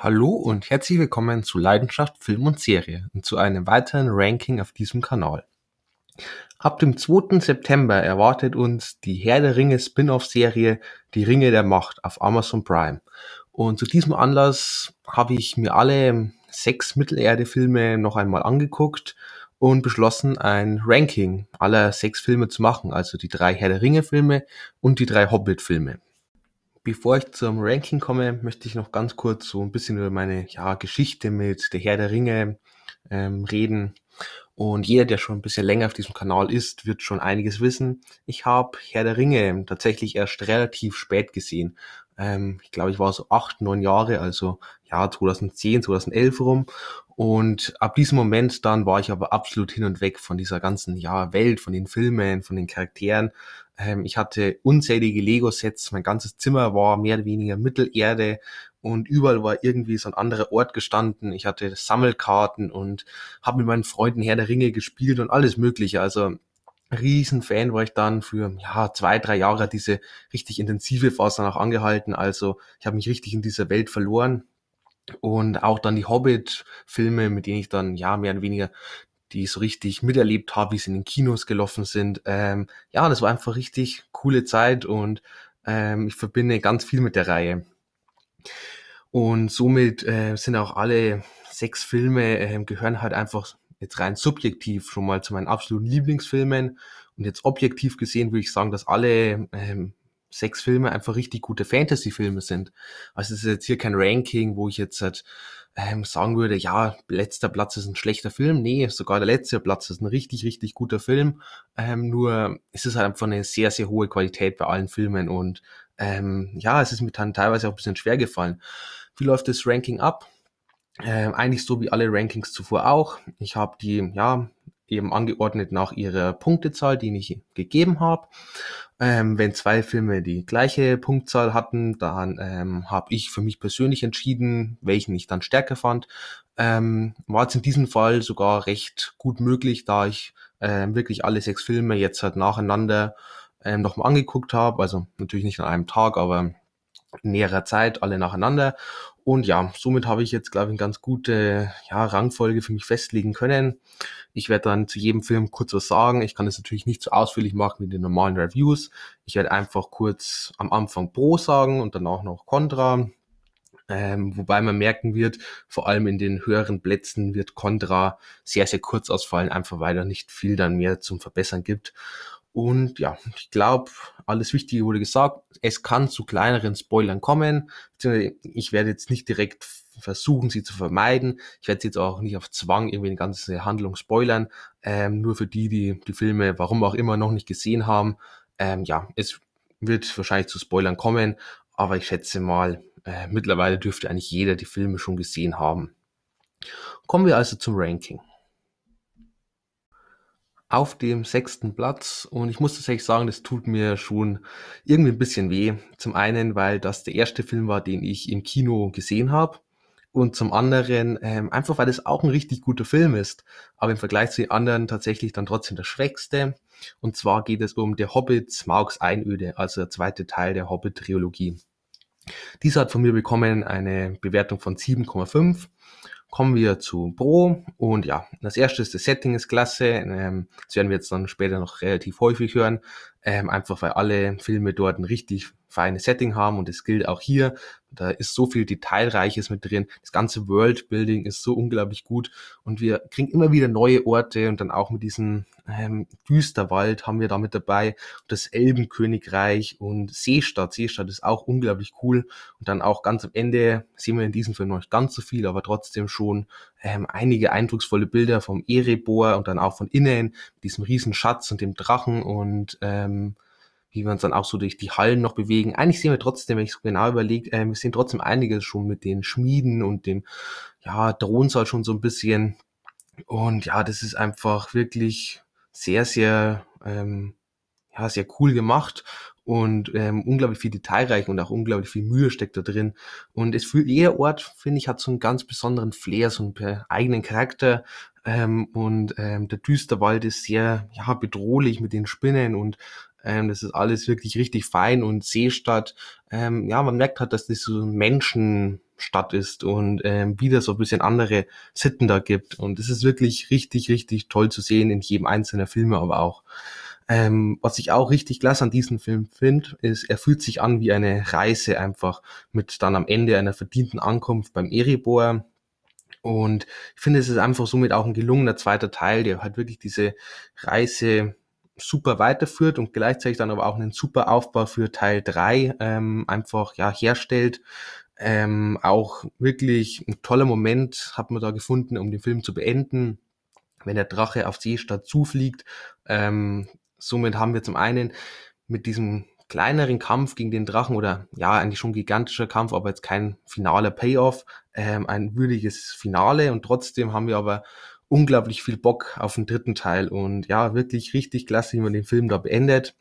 Hallo und herzlich willkommen zu Leidenschaft Film und Serie und zu einem weiteren Ranking auf diesem Kanal. Ab dem 2. September erwartet uns die Herr der Ringe Spin-off-Serie Die Ringe der Macht auf Amazon Prime. Und zu diesem Anlass habe ich mir alle sechs Mittelerde-Filme noch einmal angeguckt und beschlossen, ein Ranking aller sechs Filme zu machen, also die drei Herr der Ringe-Filme und die drei Hobbit-Filme. Bevor ich zum Ranking komme, möchte ich noch ganz kurz so ein bisschen über meine ja, Geschichte mit der Herr der Ringe ähm, reden. Und jeder, der schon ein bisschen länger auf diesem Kanal ist, wird schon einiges wissen. Ich habe Herr der Ringe tatsächlich erst relativ spät gesehen. Ähm, ich glaube, ich war so acht, neun Jahre, also ja 2010, 2011 rum. Und ab diesem Moment dann war ich aber absolut hin und weg von dieser ganzen ja, Welt, von den Filmen, von den Charakteren. Ähm, ich hatte unzählige Lego-Sets, mein ganzes Zimmer war mehr oder weniger Mittelerde und überall war irgendwie so ein anderer Ort gestanden. Ich hatte Sammelkarten und habe mit meinen Freunden Herr der Ringe gespielt und alles Mögliche. Also Riesenfan war ich dann für ja zwei, drei Jahre diese richtig intensive Phase danach angehalten. Also ich habe mich richtig in dieser Welt verloren. Und auch dann die Hobbit-Filme, mit denen ich dann ja mehr oder weniger die so richtig miterlebt habe, wie sie in den Kinos gelaufen sind. Ähm, ja, das war einfach richtig coole Zeit und ähm, ich verbinde ganz viel mit der Reihe. Und somit äh, sind auch alle sechs Filme äh, gehören halt einfach jetzt rein subjektiv schon mal zu meinen absoluten Lieblingsfilmen. Und jetzt objektiv gesehen würde ich sagen, dass alle ähm, sechs Filme einfach richtig gute Fantasy-Filme sind. Also es ist jetzt hier kein Ranking, wo ich jetzt halt, ähm, sagen würde, ja, letzter Platz ist ein schlechter Film. Nee, sogar der letzte Platz ist ein richtig, richtig guter Film. Ähm, nur es ist halt einfach eine sehr, sehr hohe Qualität bei allen Filmen und ähm, ja, es ist mir dann teilweise auch ein bisschen schwer gefallen. Wie läuft das Ranking ab? Ähm, eigentlich so wie alle Rankings zuvor auch. Ich habe die, ja, eben angeordnet nach ihrer Punktezahl, die ich gegeben habe. Ähm, wenn zwei Filme die gleiche Punktzahl hatten, dann ähm, habe ich für mich persönlich entschieden, welchen ich dann stärker fand. Ähm, war jetzt in diesem Fall sogar recht gut möglich, da ich ähm, wirklich alle sechs Filme jetzt halt nacheinander ähm, nochmal angeguckt habe. Also natürlich nicht an einem Tag, aber in näherer Zeit alle nacheinander. Und ja, somit habe ich jetzt, glaube ich, eine ganz gute ja, Rangfolge für mich festlegen können. Ich werde dann zu jedem Film kurz was sagen. Ich kann das natürlich nicht so ausführlich machen wie die normalen Reviews. Ich werde einfach kurz am Anfang Pro sagen und danach noch Contra. Ähm, wobei man merken wird, vor allem in den höheren Plätzen wird Contra sehr, sehr kurz ausfallen, einfach weil da nicht viel dann mehr zum Verbessern gibt. Und ja, ich glaube, alles Wichtige wurde gesagt. Es kann zu kleineren Spoilern kommen. Ich werde jetzt nicht direkt versuchen, sie zu vermeiden. Ich werde sie jetzt auch nicht auf Zwang irgendwie eine ganze Handlung spoilern. Ähm, nur für die, die die Filme, warum auch immer, noch nicht gesehen haben. Ähm, ja, es wird wahrscheinlich zu Spoilern kommen, aber ich schätze mal, äh, mittlerweile dürfte eigentlich jeder die Filme schon gesehen haben. Kommen wir also zum Ranking auf dem sechsten Platz und ich muss tatsächlich sagen, das tut mir schon irgendwie ein bisschen weh. Zum einen, weil das der erste Film war, den ich im Kino gesehen habe und zum anderen ähm, einfach, weil es auch ein richtig guter Film ist, aber im Vergleich zu den anderen tatsächlich dann trotzdem der schwächste. Und zwar geht es um Der Hobbit Smaugs Einöde, also der zweite Teil der Hobbit-Trilogie. Dieser hat von mir bekommen eine Bewertung von 7,5 kommen wir zu Pro und ja, das erste ist das Setting ist klasse. Ähm, das werden wir jetzt dann später noch relativ häufig hören, ähm, einfach weil alle Filme dort ein richtig feines Setting haben und es gilt auch hier. Da ist so viel Detailreiches mit drin. Das ganze Worldbuilding ist so unglaublich gut und wir kriegen immer wieder neue Orte und dann auch mit diesem ähm, Düsterwald haben wir da mit dabei. Das Elbenkönigreich und Seestadt. Seestadt ist auch unglaublich cool und dann auch ganz am Ende sehen wir in diesem Film noch nicht ganz so viel, aber trotzdem schon ähm, einige eindrucksvolle Bilder vom Erebor und dann auch von innen, mit diesem riesen Schatz und dem Drachen und ähm, wie wir uns dann auch so durch die Hallen noch bewegen. Eigentlich sehen wir trotzdem, wenn ich so genau überlege, äh, wir sehen trotzdem einiges schon mit den Schmieden und dem, ja, Drohnsaal schon so ein bisschen. Und ja, das ist einfach wirklich sehr, sehr, ähm, ja, sehr cool gemacht und ähm, unglaublich viel detailreich und auch unglaublich viel Mühe steckt da drin. Und es fühlt, jeder Ort, finde ich, hat so einen ganz besonderen Flair, so einen eigenen Charakter. Ähm, und ähm, der Düsterwald ist sehr ja, bedrohlich mit den Spinnen und ähm, das ist alles wirklich richtig fein und Seestadt. Ähm, ja, man merkt halt, dass das so ein Menschen Stadt ist und ähm, wieder so ein bisschen andere Sitten da gibt. Und es ist wirklich richtig, richtig toll zu sehen in jedem einzelnen Film, aber auch. Ähm, was ich auch richtig klasse an diesem Film finde, ist, er fühlt sich an wie eine Reise einfach mit dann am Ende einer verdienten Ankunft beim Erebor. Und ich finde, es ist einfach somit auch ein gelungener zweiter Teil, der halt wirklich diese Reise super weiterführt und gleichzeitig dann aber auch einen super Aufbau für Teil drei ähm, einfach ja herstellt. Ähm, auch wirklich ein toller Moment hat man da gefunden, um den Film zu beenden, wenn der Drache auf Seestadt zufliegt. Ähm, somit haben wir zum einen mit diesem kleineren Kampf gegen den Drachen oder ja, eigentlich schon gigantischer Kampf, aber jetzt kein finaler Payoff, ähm, ein würdiges Finale und trotzdem haben wir aber unglaublich viel Bock auf den dritten Teil und ja, wirklich richtig klasse, wie man den Film da beendet.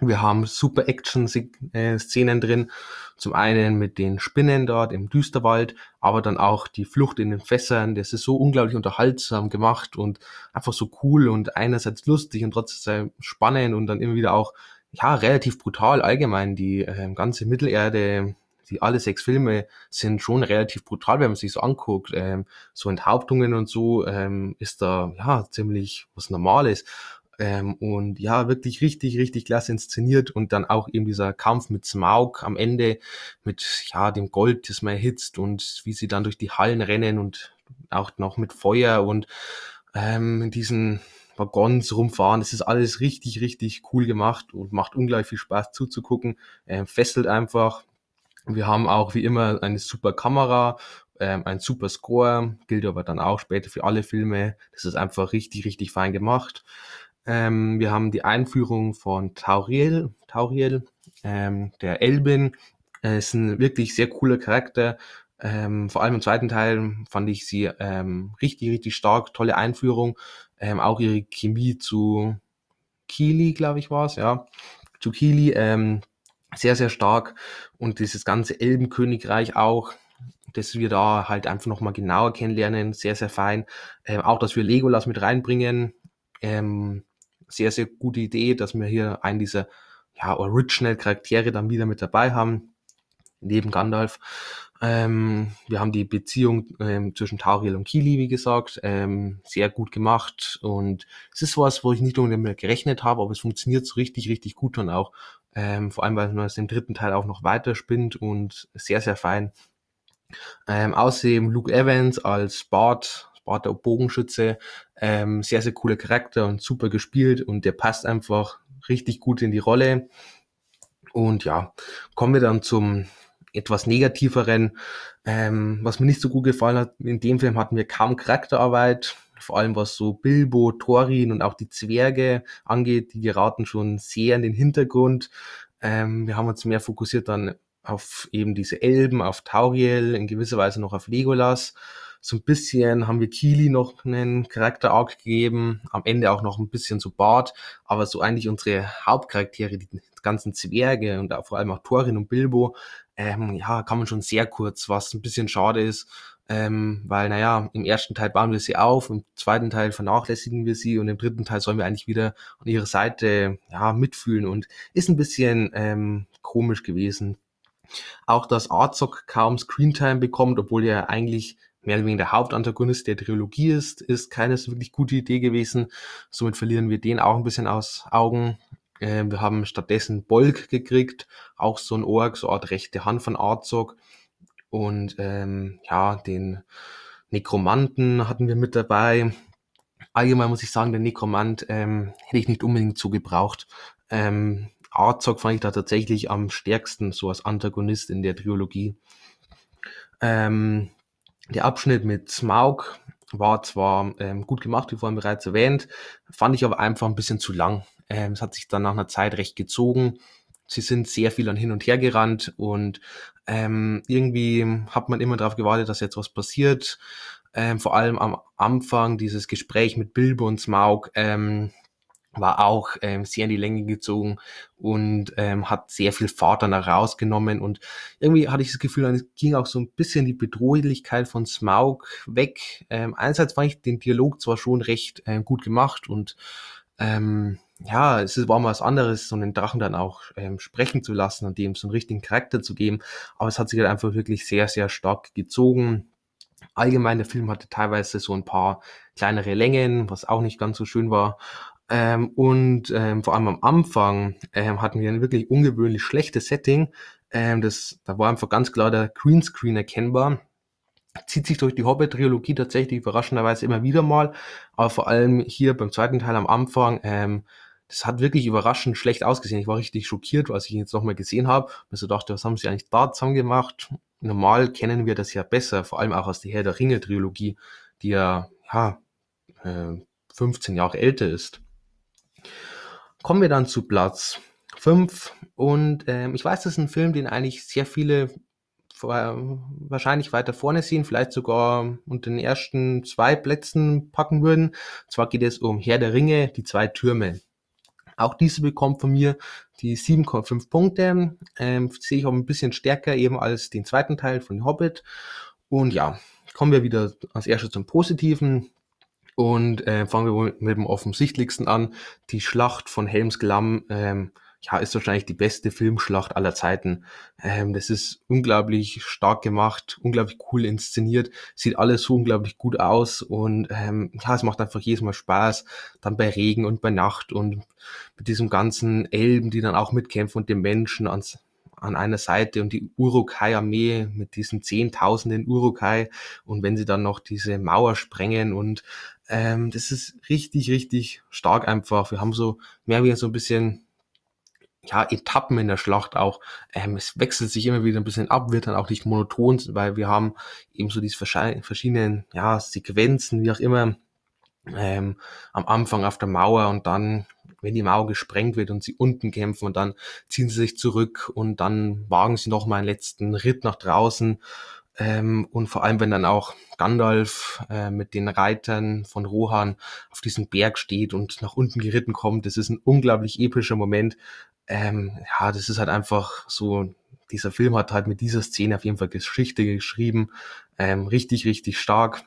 Wir haben super Action-Szenen drin. Zum einen mit den Spinnen dort im Düsterwald, aber dann auch die Flucht in den Fässern. Das ist so unglaublich unterhaltsam gemacht und einfach so cool und einerseits lustig und trotzdem spannend und dann immer wieder auch ja relativ brutal allgemein. Die äh, ganze Mittelerde die alle sechs Filme sind schon relativ brutal, wenn man sich so anguckt. Ähm, so Enthauptungen und so ähm, ist da ja ziemlich was Normales. Ähm, und ja, wirklich richtig, richtig klasse inszeniert und dann auch eben dieser Kampf mit Smaug am Ende mit ja dem Gold, das man erhitzt und wie sie dann durch die Hallen rennen und auch noch mit Feuer und ähm, diesen Waggons rumfahren. Das ist alles richtig, richtig cool gemacht und macht unglaublich viel Spaß zuzugucken. Ähm, fesselt einfach. Wir haben auch wie immer eine super Kamera, ähm, ein super Score, gilt aber dann auch später für alle Filme. Das ist einfach richtig, richtig fein gemacht. Ähm, wir haben die Einführung von Tauriel, Tauriel ähm, der Elbin. Äh, ist ein wirklich sehr cooler Charakter. Ähm, vor allem im zweiten Teil fand ich sie ähm, richtig, richtig stark. Tolle Einführung. Ähm, auch ihre Chemie zu Kili, glaube ich, war es, ja. Zu Kili. Ähm, sehr, sehr stark. Und dieses ganze Elbenkönigreich auch, dass wir da halt einfach nochmal genauer kennenlernen, sehr, sehr fein. Ähm, auch, dass wir Legolas mit reinbringen, ähm, sehr, sehr gute Idee, dass wir hier einen dieser ja, Original-Charaktere dann wieder mit dabei haben, neben Gandalf. Ähm, wir haben die Beziehung ähm, zwischen Tauriel und Kili, wie gesagt, ähm, sehr gut gemacht und es ist was, wo ich nicht unbedingt gerechnet habe, aber es funktioniert so richtig, richtig gut dann auch ähm, vor allem, weil man es im dritten Teil auch noch weiter spinnt und sehr, sehr fein. Ähm, außerdem Luke Evans als Bart, Bart der Bogenschütze, ähm, sehr, sehr cooler Charakter und super gespielt und der passt einfach richtig gut in die Rolle. Und ja, kommen wir dann zum etwas negativeren, ähm, was mir nicht so gut gefallen hat. In dem Film hatten wir kaum Charakterarbeit vor allem was so Bilbo, Thorin und auch die Zwerge angeht, die geraten schon sehr in den Hintergrund. Ähm, wir haben uns mehr fokussiert dann auf eben diese Elben, auf Tauriel, in gewisser Weise noch auf Legolas. So ein bisschen haben wir Kili noch einen Charakter-Arc gegeben, am Ende auch noch ein bisschen so Bart, aber so eigentlich unsere Hauptcharaktere, die ganzen Zwerge und auch vor allem auch Thorin und Bilbo, ähm, ja, kann man schon sehr kurz, was ein bisschen schade ist, ähm, weil, naja, im ersten Teil bauen wir sie auf, im zweiten Teil vernachlässigen wir sie und im dritten Teil sollen wir eigentlich wieder an ihrer Seite ja, mitfühlen und ist ein bisschen ähm, komisch gewesen. Auch dass Arzok kaum Screentime bekommt, obwohl er eigentlich mehr oder weniger der Hauptantagonist der Trilogie ist, ist keine so wirklich gute Idee gewesen. Somit verlieren wir den auch ein bisschen aus Augen. Äh, wir haben stattdessen Bolk gekriegt, auch so ein Org, so eine Art rechte Hand von Arzok und ähm, ja, den Nekromanten hatten wir mit dabei. Allgemein muss ich sagen, der Nekromant ähm, hätte ich nicht unbedingt so gebraucht. Ähm, Arzog fand ich da tatsächlich am stärksten, so als Antagonist in der Trilogie. Ähm, der Abschnitt mit Smaug war zwar ähm, gut gemacht, wie vorhin bereits erwähnt, fand ich aber einfach ein bisschen zu lang. Ähm, es hat sich dann nach einer Zeit recht gezogen. Sie sind sehr viel an hin und her gerannt und ähm, irgendwie hat man immer darauf gewartet, dass jetzt was passiert. Ähm, vor allem am Anfang dieses Gespräch mit Bilbo und Smaug ähm, war auch ähm, sehr in die Länge gezogen und ähm, hat sehr viel Fahrt dann rausgenommen und irgendwie hatte ich das Gefühl, es ging auch so ein bisschen die Bedrohlichkeit von Smaug weg. Ähm, einerseits fand ich den Dialog zwar schon recht äh, gut gemacht und ähm, ja, es war mal was anderes, so einen Drachen dann auch ähm, sprechen zu lassen und dem so einen richtigen Charakter zu geben. Aber es hat sich halt einfach wirklich sehr, sehr stark gezogen. Allgemein, der Film hatte teilweise so ein paar kleinere Längen, was auch nicht ganz so schön war. Ähm, und ähm, vor allem am Anfang ähm, hatten wir ein wirklich ungewöhnlich schlechtes Setting. Ähm, das, da war einfach ganz klar der Greenscreen erkennbar. Zieht sich durch die Hobbit-Trilogie tatsächlich überraschenderweise immer wieder mal, aber vor allem hier beim zweiten Teil am Anfang, ähm, das hat wirklich überraschend schlecht ausgesehen. Ich war richtig schockiert, als ich ihn jetzt nochmal gesehen habe. Und so dachte, was haben sie eigentlich da zusammen gemacht? Normal kennen wir das ja besser, vor allem auch aus der Herr der Ringe-Trilogie, die ja, ja, äh, 15 Jahre älter ist. Kommen wir dann zu Platz 5 und ähm, ich weiß, das ist ein Film, den eigentlich sehr viele wahrscheinlich weiter vorne sehen, vielleicht sogar unter den ersten zwei Plätzen packen würden. Und zwar geht es um Herr der Ringe, die zwei Türme. Auch diese bekommt von mir die 7,5 Punkte. Ähm, sehe ich auch ein bisschen stärker eben als den zweiten Teil von Hobbit. Und ja, kommen wir wieder als erstes zum Positiven. Und äh, fangen wir mit dem offensichtlichsten an. Die Schlacht von Helms Klamm ähm, ja, ist wahrscheinlich die beste Filmschlacht aller Zeiten. Ähm, das ist unglaublich stark gemacht, unglaublich cool inszeniert, sieht alles so unglaublich gut aus und ähm, ja, es macht einfach jedes Mal Spaß. Dann bei Regen und bei Nacht und mit diesem ganzen Elben, die dann auch mitkämpfen und den Menschen ans, an einer Seite und die Urukai-Armee mit diesen Zehntausenden Urukai und wenn sie dann noch diese Mauer sprengen und ähm, das ist richtig, richtig stark einfach. Wir haben so mehr wie so ein bisschen ja, Etappen in der Schlacht auch. Ähm, es wechselt sich immer wieder ein bisschen ab, wird dann auch nicht monoton, weil wir haben eben so diese verschiedenen ja, Sequenzen, wie auch immer, ähm, am Anfang auf der Mauer und dann, wenn die Mauer gesprengt wird und sie unten kämpfen und dann ziehen sie sich zurück und dann wagen sie noch mal einen letzten Ritt nach draußen ähm, und vor allem, wenn dann auch Gandalf äh, mit den Reitern von Rohan auf diesem Berg steht und nach unten geritten kommt, das ist ein unglaublich epischer Moment. Ähm, ja, das ist halt einfach so, dieser Film hat halt mit dieser Szene auf jeden Fall Geschichte geschrieben. Ähm, richtig, richtig stark.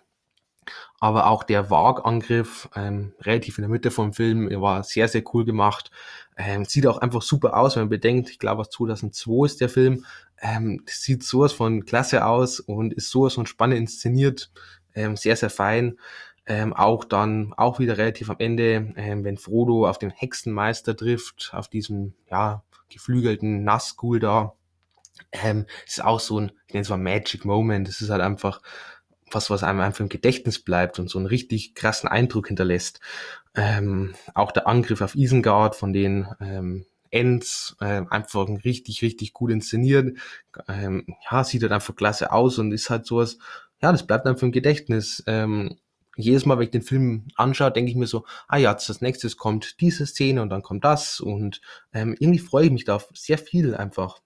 Aber auch der Wagangriff, ähm, relativ in der Mitte vom Film, war sehr, sehr cool gemacht. Ähm, sieht auch einfach super aus, wenn man bedenkt, ich glaube, aus 2002 ist der Film. Ähm, sieht sowas von klasse aus und ist sowas von spannend inszeniert. Ähm, sehr, sehr fein. Ähm, auch dann, auch wieder relativ am Ende, ähm, wenn Frodo auf den Hexenmeister trifft, auf diesem, ja, geflügelten Nazgul da. Ähm, ist auch so ein, ich nenne es mal Magic Moment. Es ist halt einfach was, was einem einfach im Gedächtnis bleibt und so einen richtig krassen Eindruck hinterlässt. Ähm, auch der Angriff auf Isengard von den ähm, Ends, äh, einfach richtig, richtig gut inszeniert. Ähm, ja, sieht halt einfach klasse aus und ist halt sowas, ja, das bleibt einfach im Gedächtnis. Ähm, jedes Mal, wenn ich den Film anschaue, denke ich mir so, ah ja, als nächstes kommt diese Szene und dann kommt das und ähm, irgendwie freue ich mich da sehr viel einfach.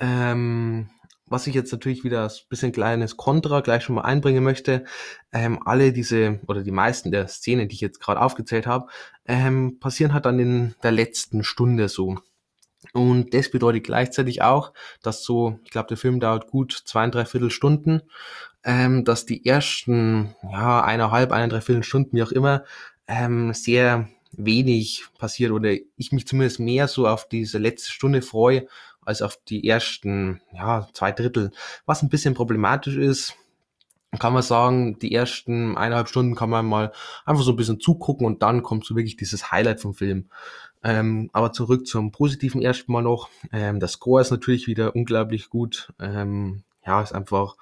Ähm, was ich jetzt natürlich wieder ein bisschen kleines Kontra gleich schon mal einbringen möchte, ähm, alle diese oder die meisten der Szenen, die ich jetzt gerade aufgezählt habe, ähm, passieren halt dann in der letzten Stunde so. Und das bedeutet gleichzeitig auch, dass so, ich glaube, der Film dauert gut zweieinhalb Viertelstunden, ähm, dass die ersten, ja, eineinhalb, eineinhalb Viertelstunden, wie auch immer, ähm, sehr wenig passiert oder ich mich zumindest mehr so auf diese letzte Stunde freue, als auf die ersten, ja, zwei Drittel. Was ein bisschen problematisch ist, kann man sagen, die ersten eineinhalb Stunden kann man mal einfach so ein bisschen zugucken und dann kommt so wirklich dieses Highlight vom Film. Ähm, aber zurück zum Positiven erstmal noch. Ähm, der Score ist natürlich wieder unglaublich gut. Ähm, ja, ist einfach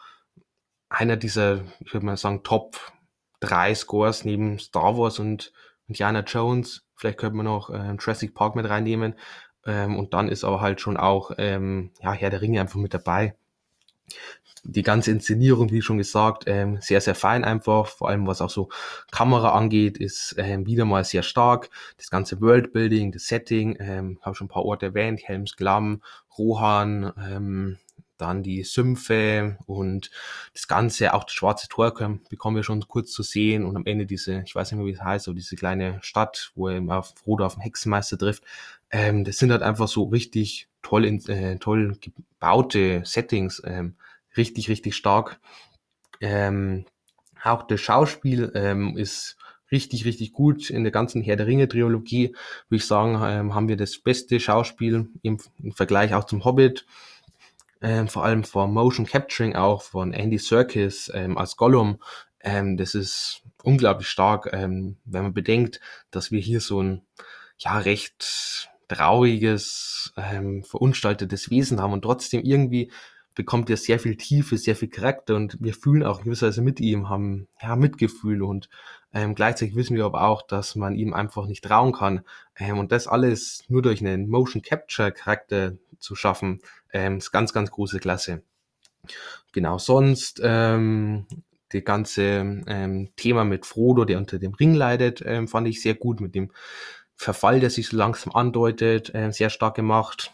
einer dieser, ich würde mal sagen, Top drei Scores neben Star Wars und Indiana Jones. Vielleicht könnte man noch äh, Jurassic Park mit reinnehmen. Ähm, und dann ist aber halt schon auch ähm, ja, Herr der Ringe einfach mit dabei. Die ganze Inszenierung, wie schon gesagt, ähm, sehr, sehr fein einfach. Vor allem was auch so Kamera angeht, ist ähm, wieder mal sehr stark. Das ganze Worldbuilding, das Setting, ähm, habe schon ein paar Orte erwähnt, Helms Klamm, Rohan, ähm, dann die Sümpfe und das Ganze, auch das Schwarze Tor bekommen wir schon kurz zu sehen und am Ende diese, ich weiß nicht mehr, wie es heißt, aber diese kleine Stadt, wo er auf Frodo auf den Hexenmeister trifft. Ähm, das sind halt einfach so richtig toll, äh, toll gebaute Settings, ähm, richtig, richtig stark. Ähm, auch das Schauspiel ähm, ist richtig, richtig gut. In der ganzen Herr der Ringe-Trilogie, würde ich sagen, ähm, haben wir das beste Schauspiel im, im Vergleich auch zum Hobbit. Ähm, vor allem vor Motion Capturing auch von Andy Serkis ähm, als Gollum. Ähm, das ist unglaublich stark, ähm, wenn man bedenkt, dass wir hier so ein ja recht trauriges, ähm, verunstaltetes Wesen haben und trotzdem irgendwie bekommt er sehr viel Tiefe, sehr viel Charakter und wir fühlen auch gewisserweise mit ihm, haben ja Mitgefühl und ähm, gleichzeitig wissen wir aber auch, dass man ihm einfach nicht trauen kann. Ähm, und das alles nur durch einen Motion Capture Charakter zu schaffen, ähm, ist ganz, ganz große Klasse. Genau, sonst ähm, die ganze ähm, Thema mit Frodo, der unter dem Ring leidet, ähm, fand ich sehr gut mit dem Verfall, der sich so langsam andeutet, äh, sehr stark gemacht.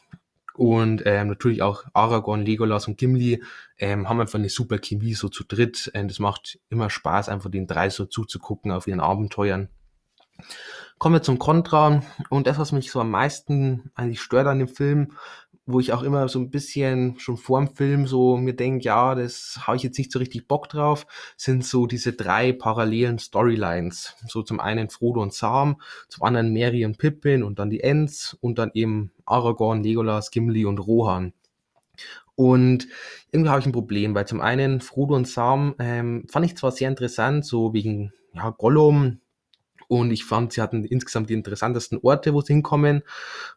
Und ähm, natürlich auch Aragorn, Legolas und Gimli ähm, haben einfach eine super Chemie so zu dritt. Ähm, das macht immer Spaß, einfach den drei so zuzugucken auf ihren Abenteuern. Kommen wir zum Kontra. Und das, was mich so am meisten eigentlich stört an dem Film, wo ich auch immer so ein bisschen schon vor dem Film so mir denke, ja, das habe ich jetzt nicht so richtig Bock drauf, sind so diese drei parallelen Storylines. So zum einen Frodo und Sam, zum anderen Mary und Pippin und dann die Ents und dann eben Aragorn, Legolas, Gimli und Rohan. Und irgendwie habe ich ein Problem, weil zum einen Frodo und Sam ähm, fand ich zwar sehr interessant, so wegen ja, Gollum, und ich fand, sie hatten insgesamt die interessantesten Orte, wo sie hinkommen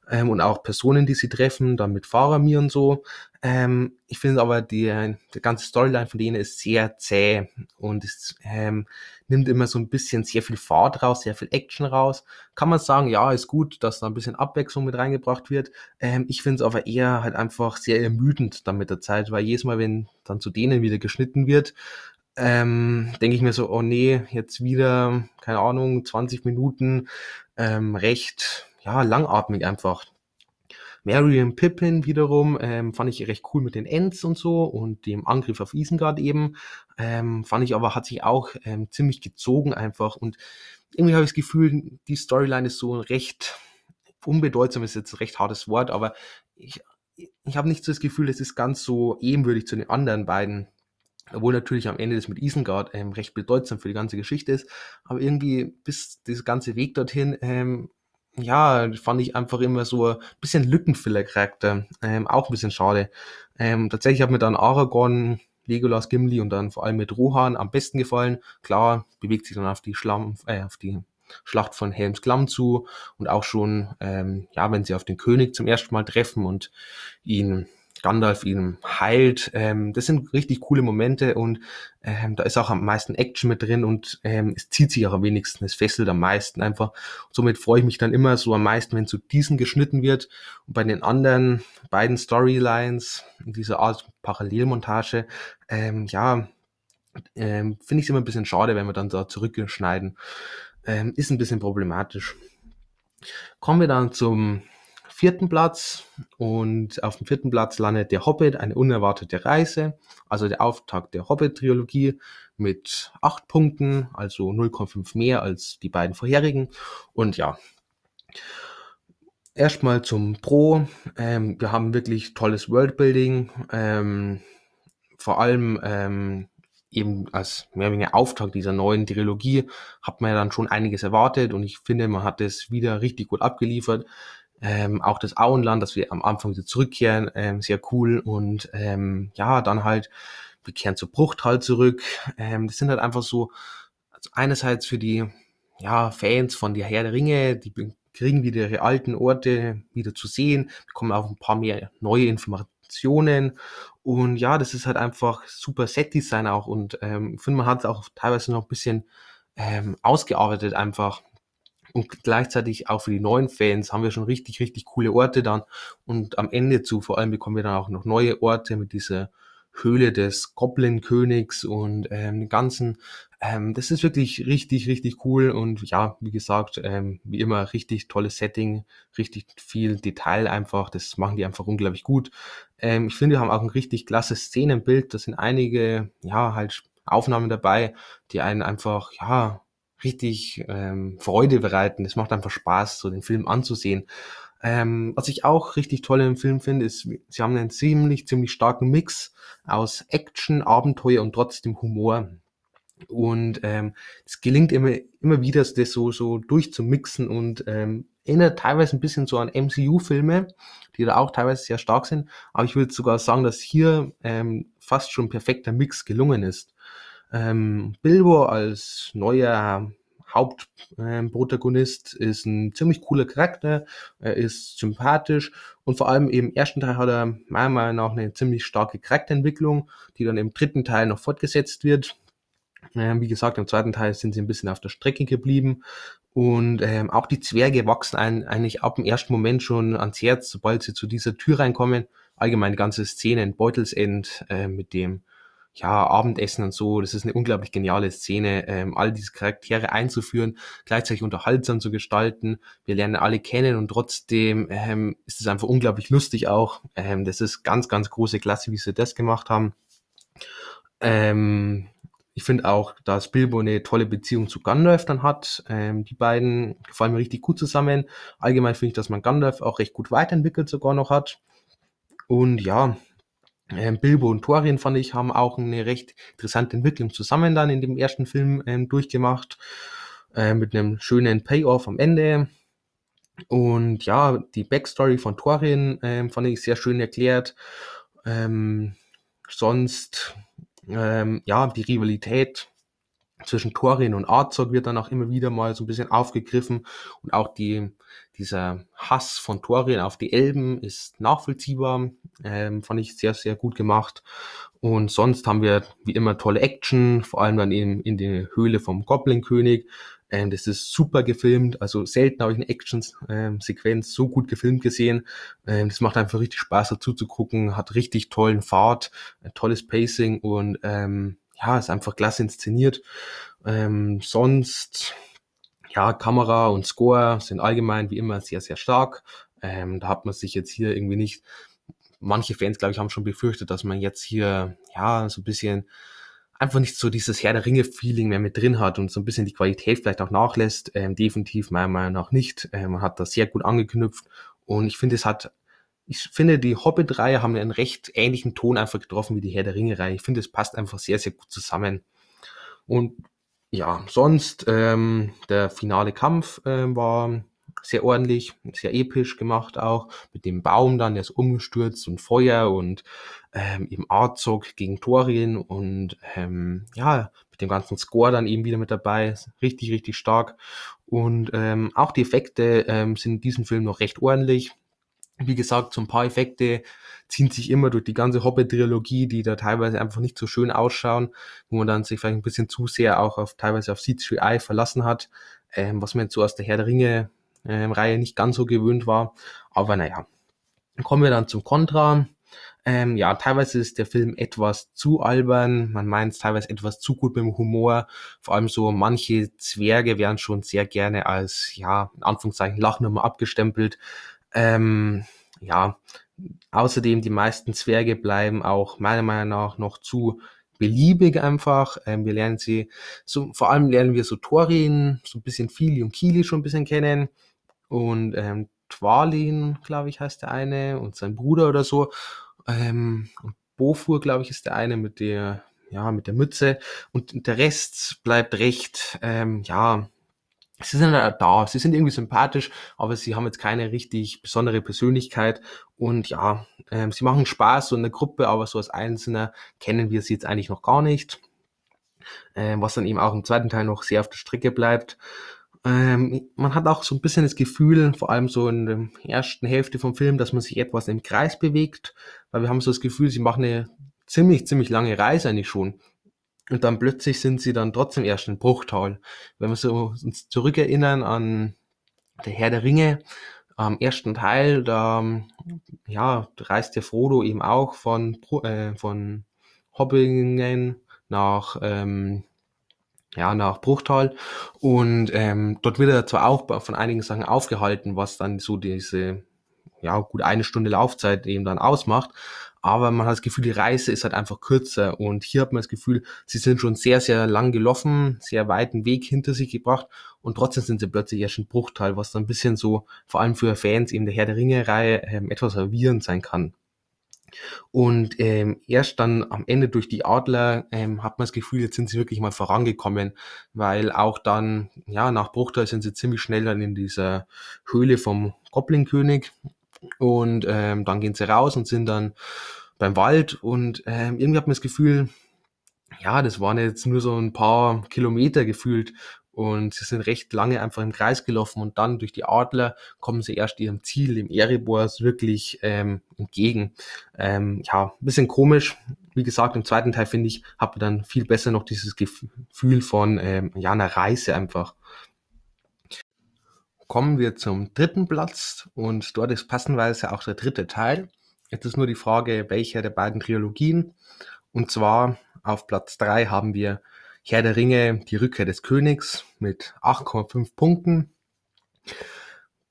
ähm, und auch Personen, die sie treffen, dann mit Faramir und so. Ähm, ich finde aber, die, die ganze Storyline von denen ist sehr zäh und es ähm, nimmt immer so ein bisschen sehr viel Fahrt raus, sehr viel Action raus. Kann man sagen, ja, ist gut, dass da ein bisschen Abwechslung mit reingebracht wird. Ähm, ich finde es aber eher halt einfach sehr ermüdend dann mit der Zeit, weil jedes Mal, wenn dann zu denen wieder geschnitten wird, ähm, denke ich mir so, oh nee, jetzt wieder, keine Ahnung, 20 Minuten, ähm, recht, ja, langatmig einfach. Marion Pippin wiederum ähm, fand ich recht cool mit den Ents und so und dem Angriff auf Isengard eben. Ähm, fand ich aber, hat sich auch ähm, ziemlich gezogen einfach und irgendwie habe ich das Gefühl, die Storyline ist so recht unbedeutsam, ist jetzt ein recht hartes Wort, aber ich, ich habe nicht so das Gefühl, es ist ganz so ebenwürdig zu den anderen beiden obwohl natürlich am Ende das mit Isengard ähm, recht bedeutsam für die ganze Geschichte ist, aber irgendwie bis dieser ganze Weg dorthin, ähm, ja, fand ich einfach immer so ein bisschen Lückenfiller-Charakter, ähm, auch ein bisschen schade. Ähm, tatsächlich hat mir dann Aragorn, Legolas, Gimli und dann vor allem mit Rohan am besten gefallen. Klar, bewegt sich dann auf die Schlamm, äh, auf die Schlacht von Helms Klamm zu und auch schon, ähm, ja, wenn sie auf den König zum ersten Mal treffen und ihn Gandalf ihn heilt. Ähm, das sind richtig coole Momente und ähm, da ist auch am meisten Action mit drin und ähm, es zieht sich auch am wenigsten, es fesselt am meisten einfach. Und somit freue ich mich dann immer so am meisten, wenn zu diesen geschnitten wird und bei den anderen beiden Storylines, in dieser Art Parallelmontage, ähm, ja, ähm, finde ich es immer ein bisschen schade, wenn wir dann da zurückschneiden. Ähm, ist ein bisschen problematisch. Kommen wir dann zum vierten Platz und auf dem vierten Platz landet der Hobbit, eine unerwartete Reise, also der Auftakt der Hobbit-Trilogie mit acht Punkten, also 0,5 mehr als die beiden vorherigen. Und ja, erstmal zum Pro. Ähm, wir haben wirklich tolles Worldbuilding. Ähm, vor allem ähm, eben als mehr oder weniger Auftakt dieser neuen Trilogie hat man ja dann schon einiges erwartet und ich finde, man hat es wieder richtig gut abgeliefert. Ähm, auch das Auenland, dass wir am Anfang wieder zurückkehren, ähm, sehr cool. Und ähm, ja, dann halt, wir kehren zur Bruchtal zurück. Ähm, das sind halt einfach so, also einerseits für die ja, Fans von der Herr der Ringe, die kriegen wieder ihre alten Orte wieder zu sehen, bekommen auch ein paar mehr neue Informationen. Und ja, das ist halt einfach super Set-Design auch. Und ähm, ich finde, man hat es auch teilweise noch ein bisschen ähm, ausgearbeitet einfach und gleichzeitig auch für die neuen Fans haben wir schon richtig, richtig coole Orte dann. Und am Ende zu, vor allem bekommen wir dann auch noch neue Orte mit dieser Höhle des Goblin-Königs und ähm, den ganzen. Ähm, das ist wirklich richtig, richtig cool und ja, wie gesagt, ähm, wie immer richtig tolles Setting, richtig viel Detail einfach. Das machen die einfach unglaublich gut. Ähm, ich finde, wir haben auch ein richtig klasse Szenenbild. Da sind einige, ja, halt Aufnahmen dabei, die einen einfach, ja, richtig ähm, Freude bereiten. Es macht einfach Spaß, so den Film anzusehen. Ähm, was ich auch richtig toll im Film finde, ist, sie haben einen ziemlich, ziemlich starken Mix aus Action, Abenteuer und trotzdem Humor. Und ähm, es gelingt immer, immer wieder, das so, so durchzumixen und ähm, erinnert teilweise ein bisschen so an MCU-Filme, die da auch teilweise sehr stark sind. Aber ich würde sogar sagen, dass hier ähm, fast schon perfekter Mix gelungen ist. Ähm, Bilbo als neuer Hauptprotagonist ähm, ist ein ziemlich cooler Charakter, er ist sympathisch und vor allem im ersten Teil hat er meiner Meinung nach eine ziemlich starke Charakterentwicklung, die dann im dritten Teil noch fortgesetzt wird. Ähm, wie gesagt, im zweiten Teil sind sie ein bisschen auf der Strecke geblieben und ähm, auch die Zwerge wachsen ein, eigentlich ab dem ersten Moment schon ans Herz, sobald sie zu dieser Tür reinkommen. Allgemein die ganze Szene in Beutelsend äh, mit dem ja, Abendessen und so, das ist eine unglaublich geniale Szene, ähm, all diese Charaktere einzuführen, gleichzeitig unterhaltsam zu gestalten. Wir lernen alle kennen und trotzdem ähm, ist es einfach unglaublich lustig auch. Ähm, das ist ganz, ganz große Klasse, wie sie das gemacht haben. Ähm, ich finde auch, dass Bilbo eine tolle Beziehung zu Gandalf dann hat. Ähm, die beiden gefallen mir richtig gut zusammen. Allgemein finde ich, dass man Gandalf auch recht gut weiterentwickelt sogar noch hat. Und ja, Bilbo und Thorin, fand ich, haben auch eine recht interessante Entwicklung zusammen dann in dem ersten Film ähm, durchgemacht. Äh, mit einem schönen Payoff am Ende. Und ja, die Backstory von Thorin ähm, fand ich sehr schön erklärt. Ähm, sonst, ähm, ja, die Rivalität zwischen Thorin und Arzog wird dann auch immer wieder mal so ein bisschen aufgegriffen und auch die, dieser Hass von Thorin auf die Elben ist nachvollziehbar, ähm, fand ich sehr, sehr gut gemacht. Und sonst haben wir wie immer tolle Action, vor allem dann eben in der Höhle vom Goblin-König. Ähm, das ist super gefilmt, also selten habe ich eine Action-Sequenz ähm, so gut gefilmt gesehen. Ähm, das macht einfach richtig Spaß dazu zu gucken, hat richtig tollen Fahrt, tolles Pacing und ähm, ja, ist einfach klasse inszeniert. Ähm, sonst, ja, Kamera und Score sind allgemein wie immer sehr, sehr stark. Ähm, da hat man sich jetzt hier irgendwie nicht, manche Fans, glaube ich, haben schon befürchtet, dass man jetzt hier, ja, so ein bisschen einfach nicht so dieses Herr der Ringe-Feeling mehr mit drin hat und so ein bisschen die Qualität vielleicht auch nachlässt. Ähm, definitiv meiner Meinung nach nicht. Ähm, man hat da sehr gut angeknüpft und ich finde, es hat ich finde, die Hobbit-Reihe haben einen recht ähnlichen Ton einfach getroffen wie die Herr der Ringe-Reihe. Ich finde, es passt einfach sehr, sehr gut zusammen. Und ja, sonst, ähm, der finale Kampf äh, war sehr ordentlich, sehr episch gemacht auch, mit dem Baum dann, der ist umgestürzt und Feuer und ähm, eben Arzog gegen Thorin und ähm, ja, mit dem ganzen Score dann eben wieder mit dabei, richtig, richtig stark. Und ähm, auch die Effekte ähm, sind in diesem Film noch recht ordentlich. Wie gesagt, so ein paar Effekte ziehen sich immer durch die ganze Hobbit-Trilogie, die da teilweise einfach nicht so schön ausschauen, wo man dann sich vielleicht ein bisschen zu sehr auch auf teilweise auf CGI verlassen hat, ähm, was man jetzt so aus der Herr der Ringe ähm, Reihe nicht ganz so gewöhnt war. Aber naja, kommen wir dann zum Contra. Ähm, ja, teilweise ist der Film etwas zu albern, man meint teilweise etwas zu gut mit dem Humor. Vor allem so manche Zwerge werden schon sehr gerne als, ja, in Anführungszeichen Lachnummer abgestempelt. Ähm, ja, außerdem die meisten Zwerge bleiben auch meiner Meinung nach noch zu beliebig einfach. Ähm, wir lernen sie, so, vor allem lernen wir so Thorin, so ein bisschen Fili und Kili schon ein bisschen kennen und ähm, Twalin, glaube ich, heißt der eine und sein Bruder oder so. Ähm, und Bofur, glaube ich, ist der eine mit der, ja, mit der Mütze und der Rest bleibt recht, ähm, ja, sie sind da, sie sind irgendwie sympathisch, aber sie haben jetzt keine richtig besondere Persönlichkeit und ja, ähm, sie machen Spaß so in der Gruppe, aber so als Einzelner kennen wir sie jetzt eigentlich noch gar nicht, ähm, was dann eben auch im zweiten Teil noch sehr auf der Strecke bleibt. Ähm, man hat auch so ein bisschen das Gefühl, vor allem so in der ersten Hälfte vom Film, dass man sich etwas im Kreis bewegt, weil wir haben so das Gefühl, sie machen eine ziemlich, ziemlich lange Reise eigentlich schon. Und dann plötzlich sind sie dann trotzdem erst in Bruchtal. Wenn wir so uns zurückerinnern an der Herr der Ringe, am ersten Teil, da ja, reist der Frodo eben auch von, äh, von Hobbingen nach, ähm, ja, nach Bruchtal. Und ähm, dort wird er zwar auch von einigen Sachen aufgehalten, was dann so diese, ja, gut eine Stunde Laufzeit eben dann ausmacht aber man hat das Gefühl, die Reise ist halt einfach kürzer. Und hier hat man das Gefühl, sie sind schon sehr, sehr lang gelaufen, sehr weiten Weg hinter sich gebracht. Und trotzdem sind sie plötzlich erst ein Bruchteil, was dann ein bisschen so, vor allem für Fans eben der Herr der Ringe-Reihe, ähm, etwas verwirrend sein kann. Und ähm, erst dann am Ende durch die Adler ähm, hat man das Gefühl, jetzt sind sie wirklich mal vorangekommen, weil auch dann, ja, nach Bruchteil sind sie ziemlich schnell dann in dieser Höhle vom Goblin-König und ähm, dann gehen sie raus und sind dann beim Wald und ähm, irgendwie hat man das Gefühl, ja, das waren jetzt nur so ein paar Kilometer gefühlt und sie sind recht lange einfach im Kreis gelaufen und dann durch die Adler kommen sie erst ihrem Ziel, im Erebors, wirklich ähm, entgegen. Ähm, ja, bisschen komisch. Wie gesagt, im zweiten Teil finde ich, hat man dann viel besser noch dieses Gefühl von ähm, ja, einer Reise einfach. Kommen wir zum dritten Platz und dort ist passenderweise auch der dritte Teil. Jetzt ist nur die Frage, welcher der beiden Trilogien. Und zwar auf Platz drei haben wir Herr der Ringe, die Rückkehr des Königs mit 8,5 Punkten.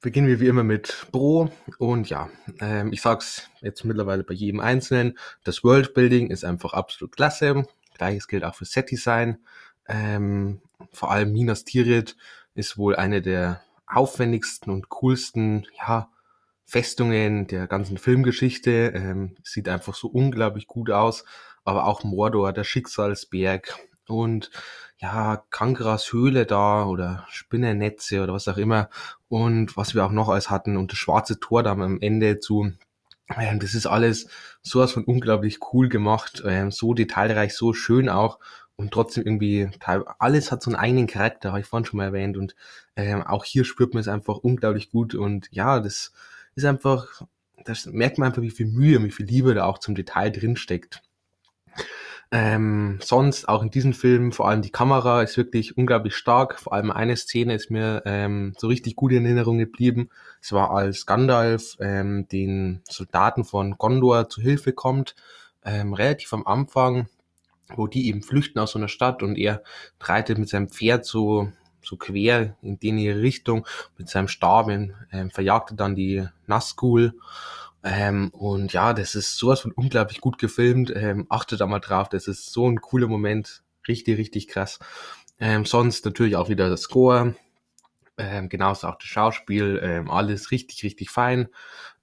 Beginnen wir wie immer mit Bro. Und ja, ähm, ich sag's jetzt mittlerweile bei jedem Einzelnen. Das Worldbuilding ist einfach absolut klasse. Gleiches gilt auch für Set-Design. Ähm, vor allem Minas Tirith ist wohl eine der aufwendigsten und coolsten, ja, Festungen der ganzen Filmgeschichte. Ähm, sieht einfach so unglaublich gut aus. Aber auch Mordor, der Schicksalsberg, und ja, Kankras Höhle da oder Spinnernetze oder was auch immer und was wir auch noch alles hatten und das schwarze Tor da am Ende zu ähm, das ist alles sowas von unglaublich cool gemacht, ähm, so detailreich, so schön auch und trotzdem irgendwie alles hat so einen eigenen Charakter, habe ich vorhin schon mal erwähnt und ähm, auch hier spürt man es einfach unglaublich gut und ja, das ist einfach, das merkt man einfach, wie viel Mühe, wie viel Liebe da auch zum Detail drin steckt. Ähm, sonst auch in diesem Film, vor allem die Kamera ist wirklich unglaublich stark. Vor allem eine Szene ist mir ähm, so richtig gut in Erinnerung geblieben. Es war als Gandalf ähm, den Soldaten von Gondor zu Hilfe kommt, ähm, relativ am Anfang, wo die eben flüchten aus so einer Stadt und er reitet mit seinem Pferd so so quer in die Richtung mit seinem Stab ähm, verjagt er dann die Nazgul ähm, und ja, das ist sowas von unglaublich gut gefilmt. Ähm, achtet da mal drauf, das ist so ein cooler Moment. Richtig, richtig krass. Ähm, sonst natürlich auch wieder das Score. Ähm, genauso auch das Schauspiel. Ähm, alles richtig, richtig fein.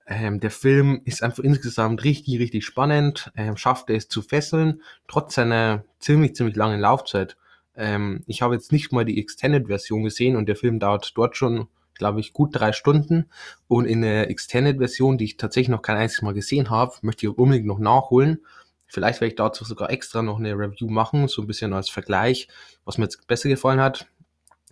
Ähm, der Film ist einfach insgesamt richtig, richtig spannend. Ähm, schafft es zu fesseln, trotz seiner ziemlich, ziemlich langen Laufzeit. Ähm, ich habe jetzt nicht mal die Extended-Version gesehen und der Film dauert dort schon glaube ich, gut drei Stunden. Und in der Extended-Version, die ich tatsächlich noch kein einziges Mal gesehen habe, möchte ich unbedingt noch nachholen. Vielleicht werde ich dazu sogar extra noch eine Review machen, so ein bisschen als Vergleich, was mir jetzt besser gefallen hat.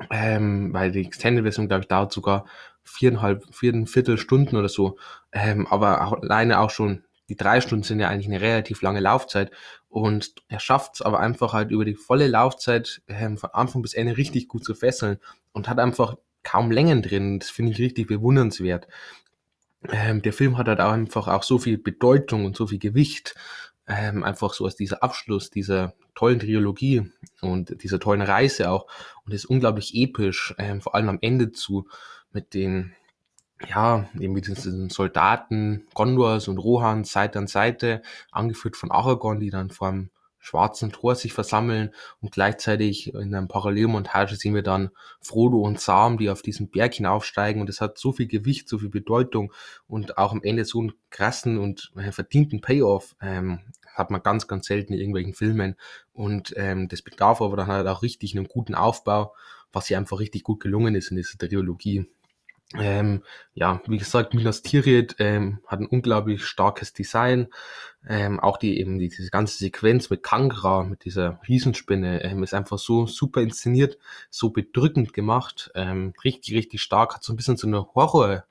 Ähm, weil die Extended-Version, glaube ich, dauert sogar viereinhalb, viereinviertel Stunden oder so. Ähm, aber auch, alleine auch schon die drei Stunden sind ja eigentlich eine relativ lange Laufzeit. Und er schafft es aber einfach halt über die volle Laufzeit ähm, von Anfang bis Ende richtig gut zu fesseln und hat einfach kaum Längen drin. Das finde ich richtig bewundernswert. Ähm, der Film hat halt auch einfach auch so viel Bedeutung und so viel Gewicht. Ähm, einfach so als dieser Abschluss dieser tollen Trilogie und dieser tollen Reise auch. Und ist unglaublich episch, ähm, vor allem am Ende zu, mit den, ja, eben mit diesen Soldaten, Gondors und Rohan Seite an Seite, angeführt von Aragorn, die dann vor dem schwarzen Tor sich versammeln. Und gleichzeitig in einer Parallelmontage sehen wir dann Frodo und Sam, die auf diesen Berg hinaufsteigen. Und es hat so viel Gewicht, so viel Bedeutung und auch am Ende so einen krassen und äh, verdienten Payoff ähm, hat man ganz, ganz selten in irgendwelchen Filmen. Und ähm, das bedarf aber dann halt auch richtig einen guten Aufbau, was hier einfach richtig gut gelungen ist in dieser Trilogie. Ähm, ja, wie gesagt, Minas Tirith ähm, hat ein unglaublich starkes Design. Ähm, auch die eben die, diese ganze Sequenz mit Kangra, mit dieser Riesenspinne, ähm, ist einfach so super inszeniert, so bedrückend gemacht, ähm, richtig, richtig stark, hat so ein bisschen so eine Horror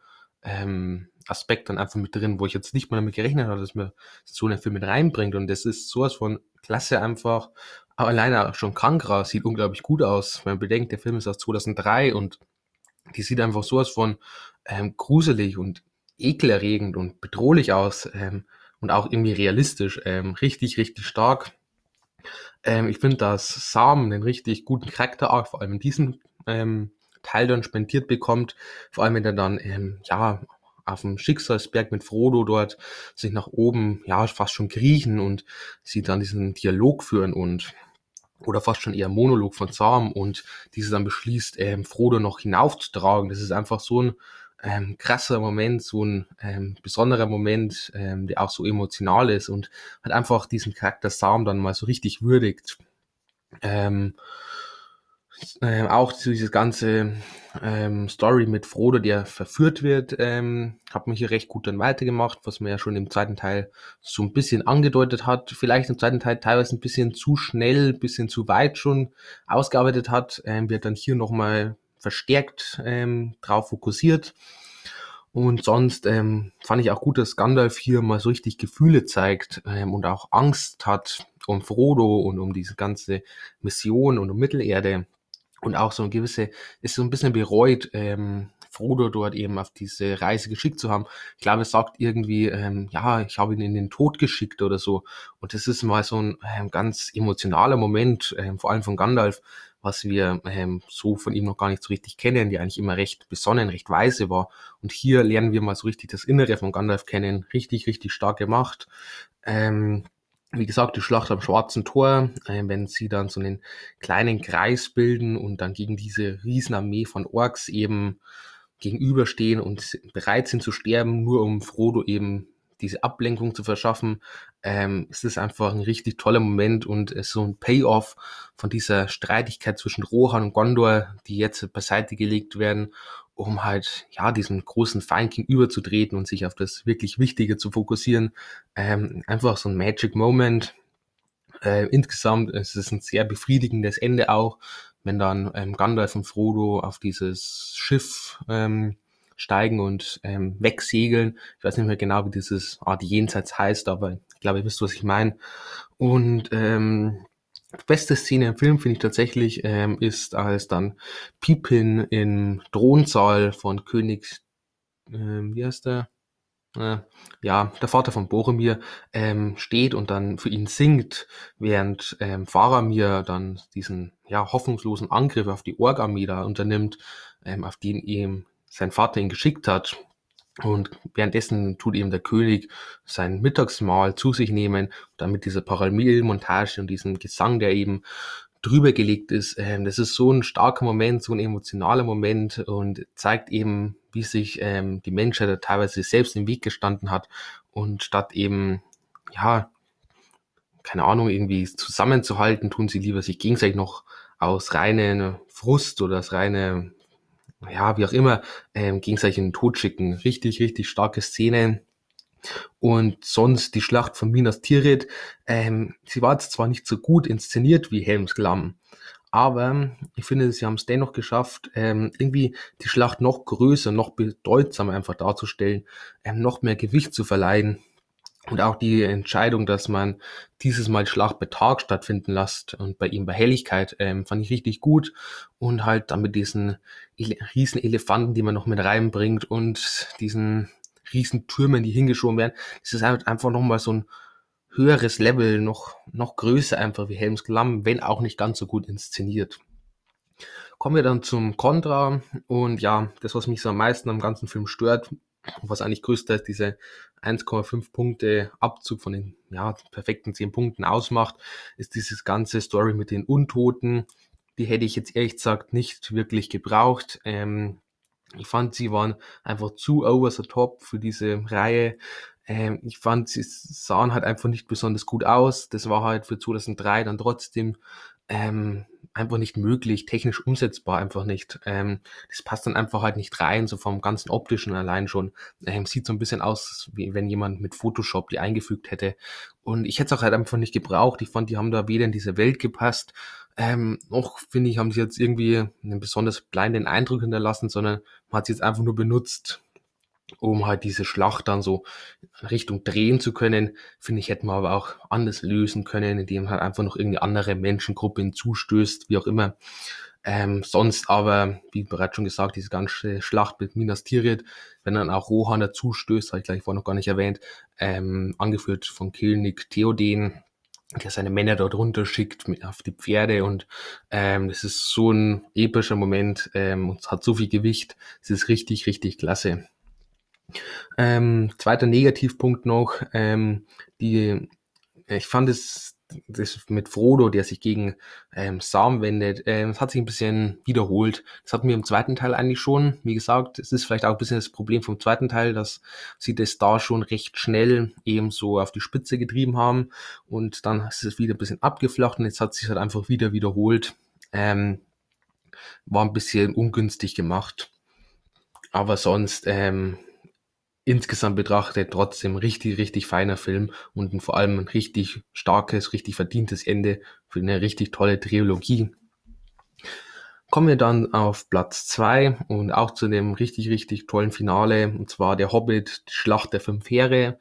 ähm, Aspekt dann einfach mit drin, wo ich jetzt nicht mal damit gerechnet habe, dass mir so einen Film mit reinbringt. Und das ist sowas von klasse einfach. Aber alleine schon Kangra sieht unglaublich gut aus. Wenn man bedenkt, der Film ist aus 2003 und die sieht einfach sowas von ähm, gruselig und ekelerregend und bedrohlich aus ähm, und auch irgendwie realistisch. Ähm, richtig, richtig stark. Ähm, ich finde, dass Sam einen richtig guten Charakter auch vor allem in diesem ähm, Teil dann spendiert bekommt. Vor allem, wenn er dann, ähm, ja, auf dem Schicksalsberg mit Frodo dort sich nach oben, ja, fast schon kriechen und sie dann diesen Dialog führen und oder fast schon eher Monolog von Sam und diese dann beschließt, ähm, Frodo noch hinaufzutragen. Das ist einfach so ein ähm, krasser Moment, so ein ähm, besonderer Moment, ähm, der auch so emotional ist und hat einfach diesen Charakter Sam dann mal so richtig würdigt. Ähm, ähm, auch dieses ganze ähm, Story mit Frodo, der verführt wird, ähm, hat mich hier recht gut dann weitergemacht, was man ja schon im zweiten Teil so ein bisschen angedeutet hat. Vielleicht im zweiten Teil teilweise ein bisschen zu schnell, ein bisschen zu weit schon ausgearbeitet hat, ähm, wird dann hier nochmal verstärkt ähm, drauf fokussiert. Und sonst ähm, fand ich auch gut, dass Gandalf hier mal so richtig Gefühle zeigt ähm, und auch Angst hat um Frodo und um diese ganze Mission und um Mittelerde und auch so ein gewisse, ist so ein bisschen bereut, ähm, Frodo dort eben auf diese Reise geschickt zu haben. Ich glaube, er sagt irgendwie, ähm, ja, ich habe ihn in den Tod geschickt oder so. Und das ist mal so ein ähm, ganz emotionaler Moment, ähm, vor allem von Gandalf, was wir ähm, so von ihm noch gar nicht so richtig kennen, die eigentlich immer recht besonnen, recht weise war. Und hier lernen wir mal so richtig das Innere von Gandalf kennen. Richtig, richtig stark gemacht. Ähm, wie gesagt, die Schlacht am Schwarzen Tor, äh, wenn sie dann so einen kleinen Kreis bilden und dann gegen diese Riesenarmee von Orks eben gegenüberstehen und bereit sind zu sterben, nur um Frodo eben diese Ablenkung zu verschaffen, ähm, ist es einfach ein richtig toller Moment und ist so ein Payoff von dieser Streitigkeit zwischen Rohan und Gondor, die jetzt beiseite gelegt werden, um halt ja diesen großen Feind gegenüberzutreten und sich auf das wirklich Wichtige zu fokussieren. Ähm, einfach so ein Magic Moment. Äh, insgesamt ist es ein sehr befriedigendes Ende auch, wenn dann ähm, Gandalf und Frodo auf dieses Schiff ähm, steigen und ähm, wegsegeln. Ich weiß nicht mehr genau, wie dieses Art Jenseits heißt, aber ich glaube, ihr wisst, was ich meine. Und ähm, beste Szene im Film finde ich tatsächlich ähm, ist, als dann Pippin im Thronsaal von König, ähm, wie heißt der? Äh, ja, der Vater von Boromir ähm, steht und dann für ihn singt, während ähm, Faramir dann diesen ja hoffnungslosen Angriff auf die Ork-Armee da unternimmt, ähm, auf den ihm sein Vater ihn geschickt hat. Und währenddessen tut ihm der König sein Mittagsmahl zu sich nehmen, damit diese Parallelmontage und diesen Gesang, der eben drüber gelegt ist, ähm, das ist so ein starker Moment, so ein emotionaler Moment und zeigt eben, wie sich ähm, die Menschheit teilweise selbst im Weg gestanden hat und statt eben, ja, keine Ahnung, irgendwie zusammenzuhalten, tun sie lieber sich gegenseitig noch aus reinen Frust oder aus reine ja, wie auch immer, ähm, gegenseitig in den Tod schicken. Richtig, richtig starke Szenen. Und sonst die Schlacht von Minas Tirith, ähm, sie war jetzt zwar nicht so gut inszeniert wie Helms Klamm, aber ich finde, sie haben es dennoch geschafft, ähm, irgendwie die Schlacht noch größer, noch bedeutsamer einfach darzustellen, ähm, noch mehr Gewicht zu verleihen. Und auch die Entscheidung, dass man dieses Mal Schlacht bei Tag stattfinden lässt und bei ihm bei Helligkeit, ähm, fand ich richtig gut. Und halt dann mit diesen riesen Elefanten, die man noch mit reinbringt und diesen riesen Türmen, die hingeschoben werden. Das ist halt einfach nochmal so ein höheres Level, noch, noch größer einfach wie Helms Klamm, wenn auch nicht ganz so gut inszeniert. Kommen wir dann zum Contra und ja, das, was mich so am meisten am ganzen Film stört, was eigentlich größter ist, diese 1,5 Punkte Abzug von den ja, perfekten 10 Punkten ausmacht, ist dieses ganze Story mit den Untoten. Die hätte ich jetzt ehrlich gesagt nicht wirklich gebraucht. Ähm, ich fand, sie waren einfach zu over the top für diese Reihe. Ähm, ich fand, sie sahen halt einfach nicht besonders gut aus. Das war halt für 2003 dann trotzdem ähm, einfach nicht möglich, technisch umsetzbar einfach nicht. Ähm, das passt dann einfach halt nicht rein, so vom ganzen optischen allein schon. Ähm, sieht so ein bisschen aus, wie wenn jemand mit Photoshop die eingefügt hätte. Und ich hätte es auch halt einfach nicht gebraucht. Ich fand, die haben da weder in diese Welt gepasst, ähm, noch finde ich, haben sie jetzt irgendwie einen besonders bleibenden Eindruck hinterlassen, sondern man hat sie jetzt einfach nur benutzt, um halt diese Schlacht dann so Richtung drehen zu können, finde ich, hätten wir aber auch anders lösen können, indem halt einfach noch irgendeine andere Menschengruppe hinzustößt, wie auch immer. Ähm, sonst aber, wie bereits schon gesagt, diese ganze Schlacht mit Minas Tirith, wenn dann auch Rohan dazu stößt, habe ich gleich vorher noch gar nicht erwähnt, ähm, angeführt von Kilnik Theoden, der seine Männer dort runterschickt auf die Pferde und ähm, das ist so ein epischer Moment ähm, und hat so viel Gewicht. Es ist richtig, richtig klasse. Ähm, zweiter Negativpunkt noch, ähm, die, ich fand es das mit Frodo, der sich gegen ähm, Sam wendet, ähm, das hat sich ein bisschen wiederholt. Das hatten wir im zweiten Teil eigentlich schon. Wie gesagt, es ist vielleicht auch ein bisschen das Problem vom zweiten Teil, dass sie das da schon recht schnell eben so auf die Spitze getrieben haben und dann ist es wieder ein bisschen abgeflacht und jetzt hat sich halt einfach wieder wiederholt. Ähm, war ein bisschen ungünstig gemacht. Aber sonst, ähm, insgesamt betrachtet trotzdem richtig, richtig feiner Film und vor allem ein richtig starkes, richtig verdientes Ende für eine richtig tolle Trilogie. Kommen wir dann auf Platz zwei und auch zu dem richtig, richtig tollen Finale, und zwar der Hobbit, die Schlacht der fünf Heere,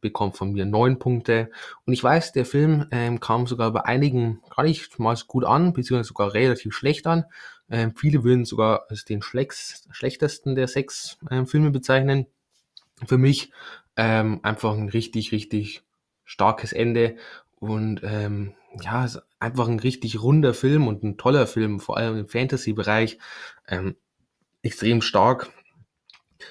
bekommt von mir neun Punkte. Und ich weiß, der Film ähm, kam sogar bei einigen gar nicht mal so gut an, beziehungsweise sogar relativ schlecht an. Ähm, viele würden sogar als den schlechtesten der sechs ähm, Filme bezeichnen für mich ähm, einfach ein richtig, richtig starkes Ende und ähm, ja, einfach ein richtig runder Film und ein toller Film, vor allem im Fantasy-Bereich, ähm, extrem stark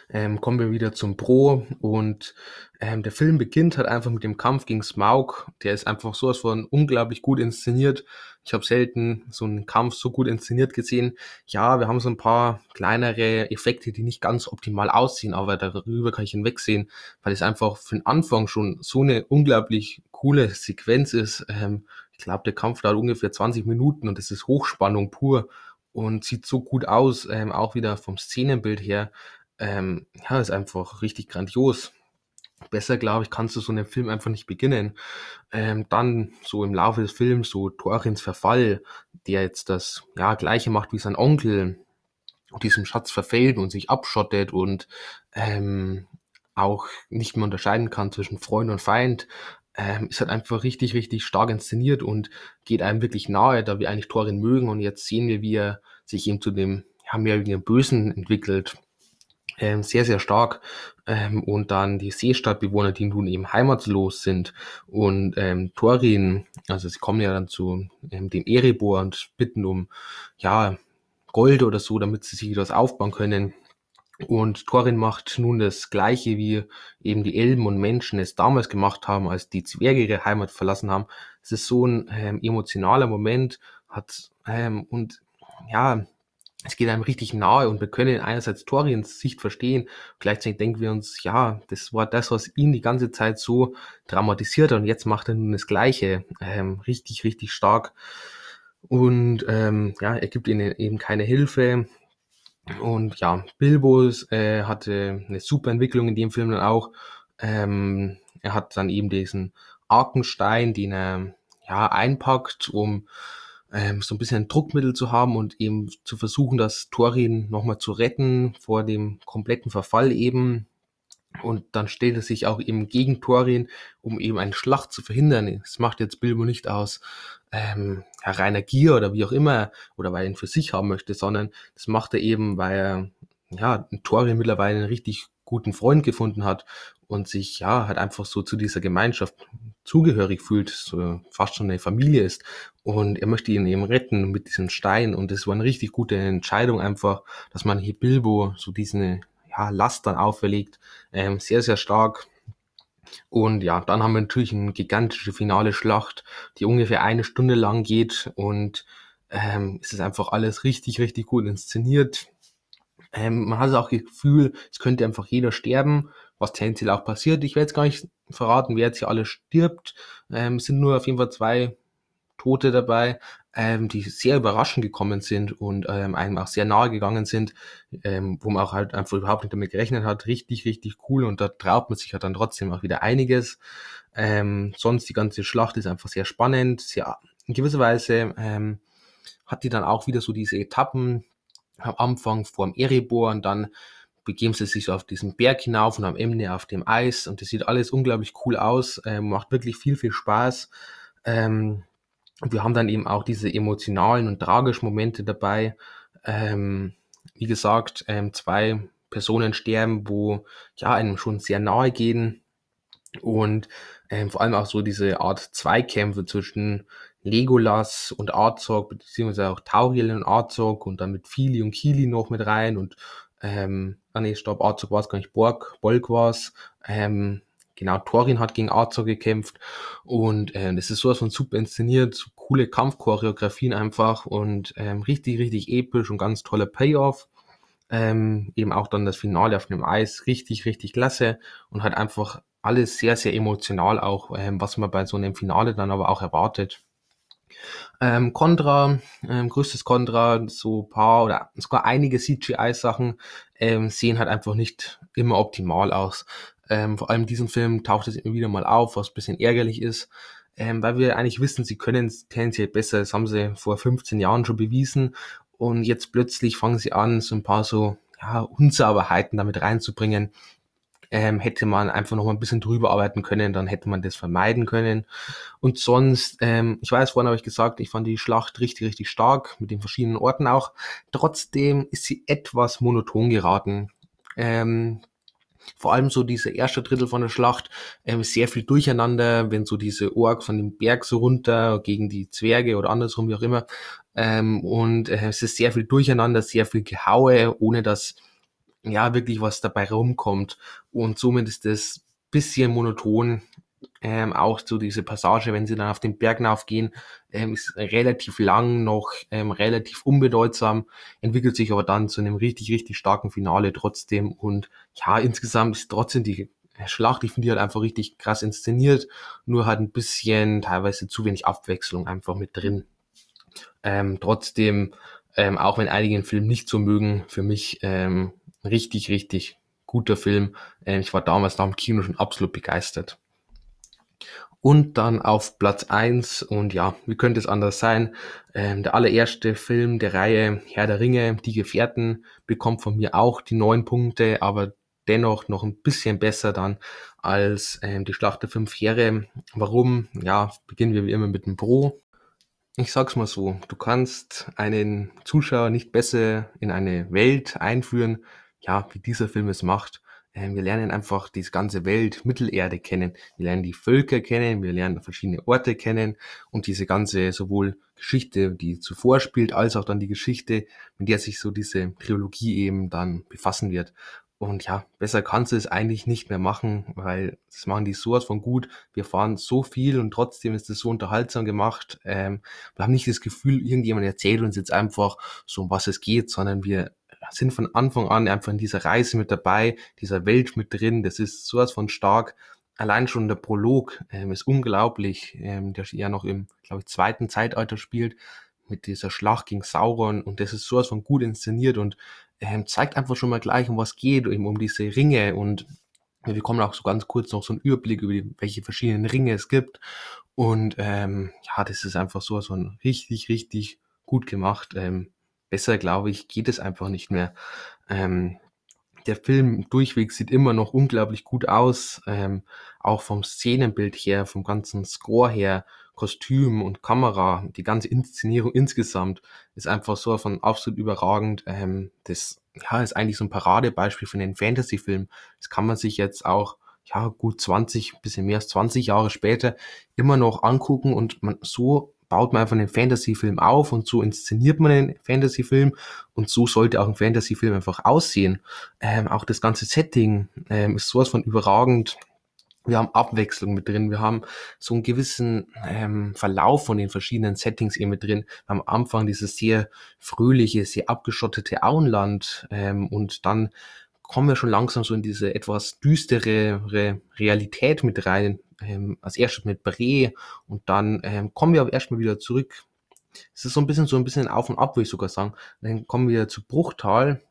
ähm, kommen wir wieder zum Pro und ähm, der Film beginnt halt einfach mit dem Kampf gegen Smaug. Der ist einfach sowas von unglaublich gut inszeniert. Ich habe selten so einen Kampf so gut inszeniert gesehen. Ja, wir haben so ein paar kleinere Effekte, die nicht ganz optimal aussehen, aber darüber kann ich hinwegsehen, weil es einfach für den Anfang schon so eine unglaublich coole Sequenz ist. Ähm, ich glaube, der Kampf dauert ungefähr 20 Minuten und es ist Hochspannung pur und sieht so gut aus, ähm, auch wieder vom Szenenbild her ähm, ja, ist einfach richtig grandios. Besser, glaube ich, kannst du so einen Film einfach nicht beginnen. Ähm, dann so im Laufe des Films so Thorins Verfall, der jetzt das ja gleiche macht wie sein Onkel, diesem Schatz verfällt und sich abschottet und ähm, auch nicht mehr unterscheiden kann zwischen Freund und Feind, ähm, ist halt einfach richtig, richtig stark inszeniert und geht einem wirklich nahe, da wir eigentlich Thorin mögen und jetzt sehen wir, wie er sich eben zu dem ja, mehr wie Bösen entwickelt ähm, sehr, sehr stark. Ähm, und dann die Seestadtbewohner, die nun eben heimatlos sind. Und ähm, Thorin, also sie kommen ja dann zu ähm, dem Erebor und bitten um, ja, Gold oder so, damit sie sich das aufbauen können. Und Thorin macht nun das Gleiche, wie eben die Elben und Menschen es damals gemacht haben, als die Zwerge ihre Heimat verlassen haben. Es ist so ein ähm, emotionaler Moment, hat ähm, und ja, es geht einem richtig nahe und wir können einerseits Toriens Sicht verstehen, gleichzeitig denken wir uns, ja, das war das, was ihn die ganze Zeit so dramatisiert hat und jetzt macht er nun das Gleiche, ähm, richtig, richtig stark. Und ähm, ja, er gibt ihnen eben keine Hilfe. Und ja, Bilbo äh, hatte eine super Entwicklung in dem Film dann auch, ähm, er hat dann eben diesen Arkenstein, den er ja einpackt, um ähm, so ein bisschen ein Druckmittel zu haben und eben zu versuchen, das Thorin nochmal zu retten vor dem kompletten Verfall eben. Und dann stellt er sich auch eben gegen Thorin, um eben eine Schlacht zu verhindern. Das macht jetzt Bilbo nicht aus ähm, reiner Gier oder wie auch immer, oder weil er ihn für sich haben möchte, sondern das macht er eben, weil er ja, Thorin mittlerweile einen richtig guten Freund gefunden hat und sich ja halt einfach so zu dieser Gemeinschaft zugehörig fühlt, so fast schon eine Familie ist und er möchte ihn eben retten mit diesem Stein und das war eine richtig gute Entscheidung einfach, dass man hier Bilbo so diesen ja, Last dann auferlegt, ähm, sehr, sehr stark. Und ja, dann haben wir natürlich eine gigantische finale Schlacht, die ungefähr eine Stunde lang geht und ähm, es ist einfach alles richtig, richtig gut inszeniert. Ähm, man hat auch das Gefühl, es könnte einfach jeder sterben, was tendenziell auch passiert. Ich werde jetzt gar nicht verraten, wer jetzt hier alles stirbt. Ähm, es sind nur auf jeden Fall zwei Tote dabei, ähm, die sehr überraschend gekommen sind und ähm, einem auch sehr nahe gegangen sind, ähm, wo man auch halt einfach überhaupt nicht damit gerechnet hat. Richtig, richtig cool und da traut man sich ja dann trotzdem auch wieder einiges. Ähm, sonst die ganze Schlacht ist einfach sehr spannend, sehr in gewisser Weise ähm, hat die dann auch wieder so diese Etappen am Anfang vor dem Erebor und dann begeben sie sich so auf diesen Berg hinauf und am Ende auf dem Eis und das sieht alles unglaublich cool aus, ähm, macht wirklich viel, viel Spaß. Ähm, wir haben dann eben auch diese emotionalen und tragischen Momente dabei. Ähm, wie gesagt, ähm, zwei Personen sterben, wo ja einem schon sehr nahe gehen und ähm, vor allem auch so diese Art Zweikämpfe zwischen Legolas und Arzog, beziehungsweise auch Tauriel und Arzog und dann mit Fili und Kili noch mit rein und ähm, ah nee, stopp, Arzog war es gar nicht, Borg, Bolg war es, ähm, genau, Thorin hat gegen Arthur gekämpft und äh, das ist sowas von super inszeniert, so coole Kampfchoreografien einfach und ähm, richtig, richtig episch und ganz toller Payoff. Ähm, eben auch dann das Finale auf dem Eis, richtig, richtig klasse und hat einfach alles sehr, sehr emotional auch, ähm, was man bei so einem Finale dann aber auch erwartet. Ähm, Contra, ähm, größtes Contra, so paar oder sogar einige CGI-Sachen ähm, sehen halt einfach nicht immer optimal aus. Ähm, vor allem in diesem Film taucht es immer wieder mal auf, was ein bisschen ärgerlich ist, ähm, weil wir eigentlich wissen, sie können es tendenziell besser. Das haben sie vor 15 Jahren schon bewiesen. Und jetzt plötzlich fangen sie an, so ein paar so ja, Unsauberheiten damit reinzubringen, ähm, hätte man einfach noch mal ein bisschen drüber arbeiten können, dann hätte man das vermeiden können. Und sonst, ähm, ich weiß, vorhin habe ich gesagt, ich fand die Schlacht richtig, richtig stark, mit den verschiedenen Orten auch. Trotzdem ist sie etwas monoton geraten. Ähm, vor allem so diese erste Drittel von der Schlacht ähm, sehr viel Durcheinander, wenn so diese Orks von dem Berg so runter gegen die Zwerge oder andersrum, wie auch immer. Ähm, und äh, es ist sehr viel Durcheinander, sehr viel Gehaue, ohne dass ja wirklich was dabei rumkommt. Und somit ist das bisschen monoton. Ähm, auch so diese Passage, wenn sie dann auf den Berg raufgehen, ähm, ist relativ lang, noch ähm, relativ unbedeutsam, entwickelt sich aber dann zu einem richtig, richtig starken Finale trotzdem. Und ja, insgesamt ist trotzdem die Schlacht, ich finde die halt einfach richtig krass inszeniert, nur halt ein bisschen teilweise zu wenig Abwechslung einfach mit drin. Ähm, trotzdem, ähm, auch wenn einige den Film nicht so mögen, für mich ähm, richtig, richtig guter Film. Äh, ich war damals nach dem Kino schon absolut begeistert. Und dann auf Platz eins und ja, wie könnte es anders sein? Ähm, der allererste Film der Reihe Herr der Ringe, Die Gefährten, bekommt von mir auch die neun Punkte, aber dennoch noch ein bisschen besser dann als ähm, die Schlacht der fünf Heere. Warum? Ja, beginnen wir wie immer mit dem Pro. Ich sag's mal so, du kannst einen Zuschauer nicht besser in eine Welt einführen, ja, wie dieser Film es macht. Ähm, wir lernen einfach diese ganze Welt, Mittelerde kennen. Wir lernen die Völker kennen, wir lernen verschiedene Orte kennen und diese ganze sowohl Geschichte, die zuvor spielt, als auch dann die Geschichte, mit der sich so diese Trilogie eben dann befassen wird. Und ja, besser kannst du es eigentlich nicht mehr machen, weil das machen die sowas von gut. Wir fahren so viel und trotzdem ist es so unterhaltsam gemacht. Ähm, wir haben nicht das Gefühl, irgendjemand erzählt uns jetzt einfach so, um was es geht, sondern wir sind von Anfang an einfach in dieser Reise mit dabei, dieser Welt mit drin. Das ist sowas von stark. Allein schon der Prolog ähm, ist unglaublich, ähm, der ja noch im, glaube ich, zweiten Zeitalter spielt, mit dieser Schlacht gegen Sauron. Und das ist sowas von gut inszeniert und ähm, zeigt einfach schon mal gleich, um was geht, eben um diese Ringe. Und wir bekommen auch so ganz kurz noch so einen Überblick über die, welche verschiedenen Ringe es gibt. Und ähm, ja, das ist einfach sowas von richtig, richtig gut gemacht. Ähm, besser, glaube ich, geht es einfach nicht mehr. Ähm, der Film durchweg sieht immer noch unglaublich gut aus, ähm, auch vom Szenenbild her, vom ganzen Score her, Kostüm und Kamera, die ganze Inszenierung insgesamt ist einfach so von absolut überragend. Ähm, das ja, ist eigentlich so ein Paradebeispiel für einen Fantasy-Film. Das kann man sich jetzt auch ja gut 20, bisschen mehr als 20 Jahre später immer noch angucken und man so baut man einfach einen Fantasy-Film auf und so inszeniert man einen Fantasy-Film und so sollte auch ein Fantasy-Film einfach aussehen. Ähm, auch das ganze Setting ähm, ist sowas von überragend. Wir haben Abwechslung mit drin, wir haben so einen gewissen ähm, Verlauf von den verschiedenen Settings eben mit drin. Am Anfang dieses sehr fröhliche, sehr abgeschottete Auenland ähm, und dann kommen wir schon langsam so in diese etwas düstere Realität mit rein, ähm, als erstes mit Bre und dann ähm, kommen wir aber erstmal wieder zurück. Es ist so ein bisschen so ein bisschen auf und ab, würde ich sogar sagen. Dann kommen wir zu Bruchtal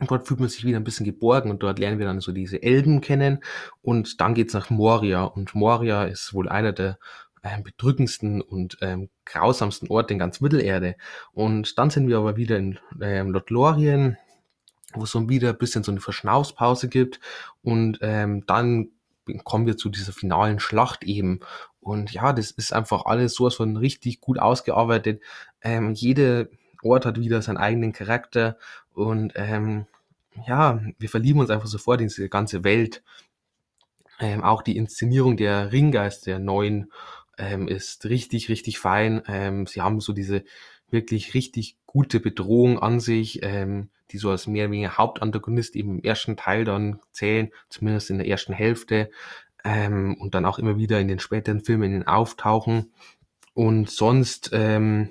und dort fühlt man sich wieder ein bisschen geborgen und dort lernen wir dann so diese Elben kennen und dann geht's nach Moria und Moria ist wohl einer der ähm, bedrückendsten und ähm, grausamsten Orte in ganz Mittelerde. Und dann sind wir aber wieder in ähm, Lothlorien, wo es so wieder ein bisschen so eine Verschnaufspause gibt und ähm, dann kommen wir zu dieser finalen Schlacht eben. Und ja, das ist einfach alles sowas von richtig gut ausgearbeitet. Ähm, jeder Ort hat wieder seinen eigenen Charakter und ähm, ja, wir verlieben uns einfach sofort in diese ganze Welt. Ähm, auch die Inszenierung der Ringgeist der neuen ähm, ist richtig, richtig fein. Ähm, sie haben so diese wirklich richtig gute Bedrohung an sich, ähm, die so als mehr oder weniger Hauptantagonist eben im ersten Teil dann zählen, zumindest in der ersten Hälfte. ähm, und dann auch immer wieder in den späteren Filmen auftauchen. Und sonst, ähm,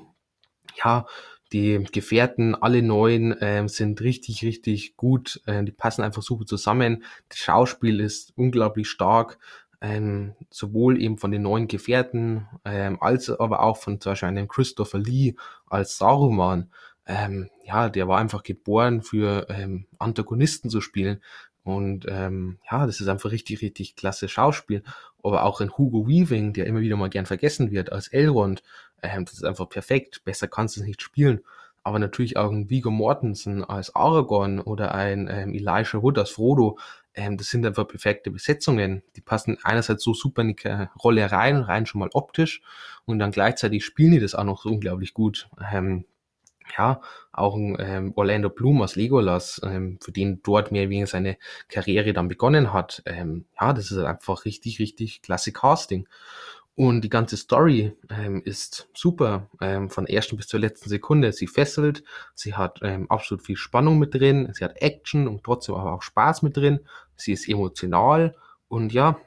ja, die Gefährten, alle neun, ähm, sind richtig, richtig gut. Äh, die passen einfach super zusammen. Das Schauspiel ist unglaublich stark. Ähm, sowohl eben von den neuen Gefährten, ähm, als aber auch von zum Beispiel einem Christopher Lee als Saruman. Ähm, ja, der war einfach geboren für ähm, Antagonisten zu spielen. Und ähm, ja, das ist einfach richtig, richtig klasse Schauspiel. Aber auch ein Hugo Weaving, der immer wieder mal gern vergessen wird als Elrond, ähm, das ist einfach perfekt. Besser kannst du es nicht spielen. Aber natürlich auch ein Viggo Mortensen als Aragorn oder ein ähm, Elijah Wood als Frodo. Ähm, das sind einfach perfekte Besetzungen. Die passen einerseits so super in die Rolle rein, rein schon mal optisch. Und dann gleichzeitig spielen die das auch noch so unglaublich gut. Ähm, ja, auch ein ähm, Orlando Bloom aus Legolas, ähm, für den dort mehr wegen seine Karriere dann begonnen hat. Ähm, ja, das ist halt einfach richtig, richtig klasse Casting. Und die ganze Story ähm, ist super, ähm, von der ersten bis zur letzten Sekunde. Sie fesselt, sie hat ähm, absolut viel Spannung mit drin, sie hat Action und trotzdem aber auch Spaß mit drin. Sie ist emotional und ja,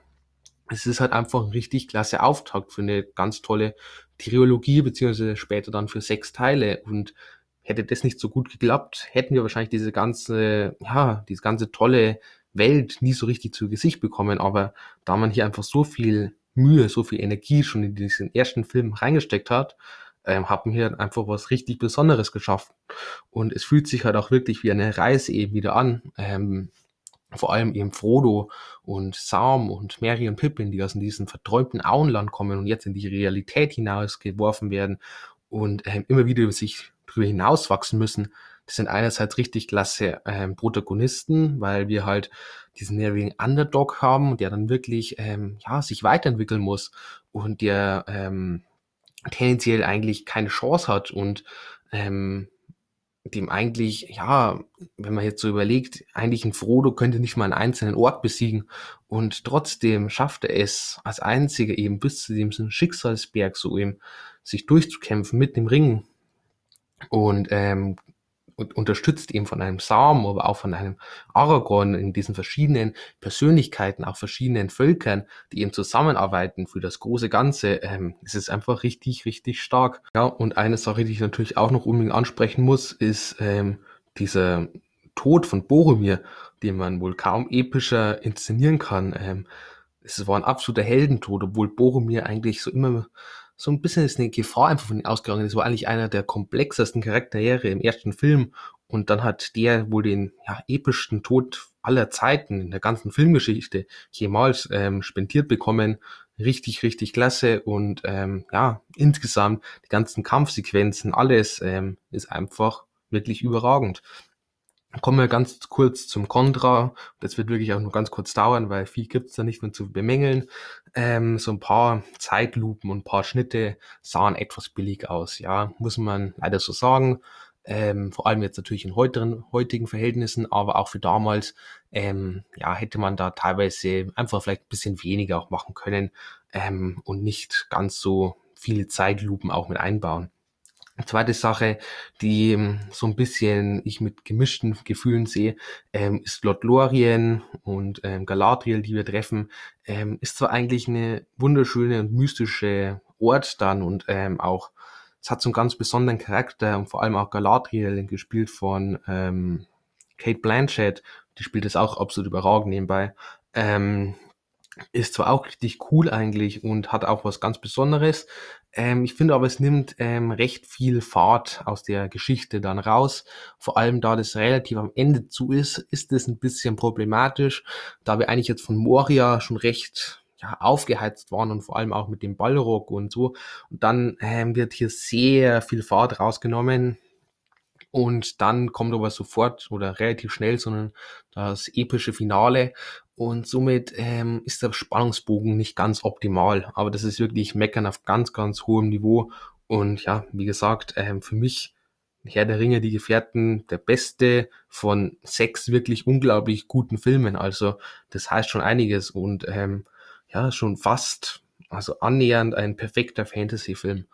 es ist halt einfach ein richtig klasse Auftakt für eine ganz tolle Trilogie, beziehungsweise später dann für sechs Teile. Und hätte das nicht so gut geklappt, hätten wir wahrscheinlich diese ganze, ja, diese ganze tolle Welt nie so richtig zu Gesicht bekommen. Aber da man hier einfach so viel Mühe, so viel Energie schon in diesen ersten Film reingesteckt hat, ähm, haben hier einfach was richtig Besonderes geschaffen. Und es fühlt sich halt auch wirklich wie eine Reise eben wieder an. Ähm, vor allem eben Frodo und Sam und Mary und Pippin, die aus diesem verträumten Auenland kommen und jetzt in die Realität hinausgeworfen werden und ähm, immer wieder über sich drüber hinauswachsen müssen. Das sind einerseits richtig klasse ähm, Protagonisten, weil wir halt diesen nervigen Underdog haben, der dann wirklich ähm, ja, sich weiterentwickeln muss und der ähm, tendenziell eigentlich keine Chance hat und ähm, dem eigentlich, ja, wenn man jetzt so überlegt, eigentlich ein Frodo könnte nicht mal einen einzelnen Ort besiegen und trotzdem schafft er es als einziger eben bis zu diesem Schicksalsberg so eben sich durchzukämpfen mit dem Ring und ähm, unterstützt eben von einem Sam, aber auch von einem Aragorn in diesen verschiedenen Persönlichkeiten, auch verschiedenen Völkern, die eben zusammenarbeiten für das große Ganze. Ähm, es ist einfach richtig, richtig stark. Ja, und eine Sache, die ich natürlich auch noch unbedingt ansprechen muss, ist ähm, dieser Tod von Boromir, den man wohl kaum epischer inszenieren kann. Ähm, es war ein absoluter Heldentod, obwohl Boromir eigentlich so immer so ein bisschen ist eine Gefahr einfach von den ausgegangen. Das war eigentlich einer der komplexesten Charaktere im ersten Film. Und dann hat der wohl den ja, epischsten Tod aller Zeiten in der ganzen Filmgeschichte jemals ähm, spendiert bekommen. Richtig, richtig klasse. Und ähm, ja, insgesamt die ganzen Kampfsequenzen, alles ähm, ist einfach wirklich überragend. Kommen wir ganz kurz zum Contra. Das wird wirklich auch nur ganz kurz dauern, weil viel gibt's da nicht mehr zu bemängeln. Ähm, so ein paar Zeitlupen und paar Schnitte sahen etwas billig aus, ja, muss man leider so sagen. Ähm, vor allem jetzt natürlich in heutigen, heutigen Verhältnissen, aber auch für damals, ähm, ja, hätte man da teilweise einfach vielleicht ein bisschen weniger auch machen können ähm, und nicht ganz so viele Zeitlupen auch mit einbauen. Zweite Sache, die ähm, so ein bisschen ich mit gemischten Gefühlen sehe, ähm, ist Lord Lorien und ähm, Galadriel, die wir treffen. Ähm, ist zwar eigentlich eine wunderschöne und mystische Ort dann und ähm, auch es hat so einen ganz besonderen Charakter und vor allem auch Galadriel, gespielt von ähm, Kate Blanchett, die spielt es auch absolut überragend nebenbei. Ähm, ist zwar auch richtig cool eigentlich und hat auch was ganz Besonderes. Ähm, ich finde aber, es nimmt ähm, recht viel Fahrt aus der Geschichte dann raus. Vor allem, da das relativ am Ende zu ist, ist es ein bisschen problematisch, da wir eigentlich jetzt von Moria schon recht ja, aufgeheizt waren und vor allem auch mit dem Ballrock und so. Und dann ähm, wird hier sehr viel Fahrt rausgenommen. Und dann kommt aber sofort oder relativ schnell so das epische Finale. Und somit ähm, ist der Spannungsbogen nicht ganz optimal. Aber das ist wirklich Meckern auf ganz, ganz hohem Niveau. Und ja, wie gesagt, ähm, für mich Herr der Ringe, die Gefährten, der beste von sechs wirklich unglaublich guten Filmen. Also das heißt schon einiges und ähm, ja, schon fast, also annähernd ein perfekter Fantasy-Film.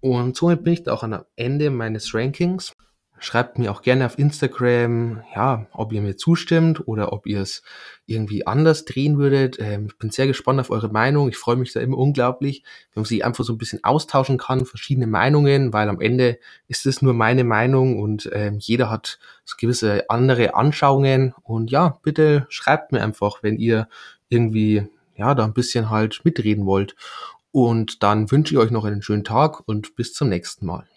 Und somit bin ich auch am Ende meines Rankings. Schreibt mir auch gerne auf Instagram, ja, ob ihr mir zustimmt oder ob ihr es irgendwie anders drehen würdet. Ähm, ich bin sehr gespannt auf eure Meinung. Ich freue mich da immer unglaublich, wenn man sich einfach so ein bisschen austauschen kann, verschiedene Meinungen, weil am Ende ist es nur meine Meinung und ähm, jeder hat gewisse andere Anschauungen. Und ja, bitte schreibt mir einfach, wenn ihr irgendwie ja da ein bisschen halt mitreden wollt. Und dann wünsche ich euch noch einen schönen Tag und bis zum nächsten Mal.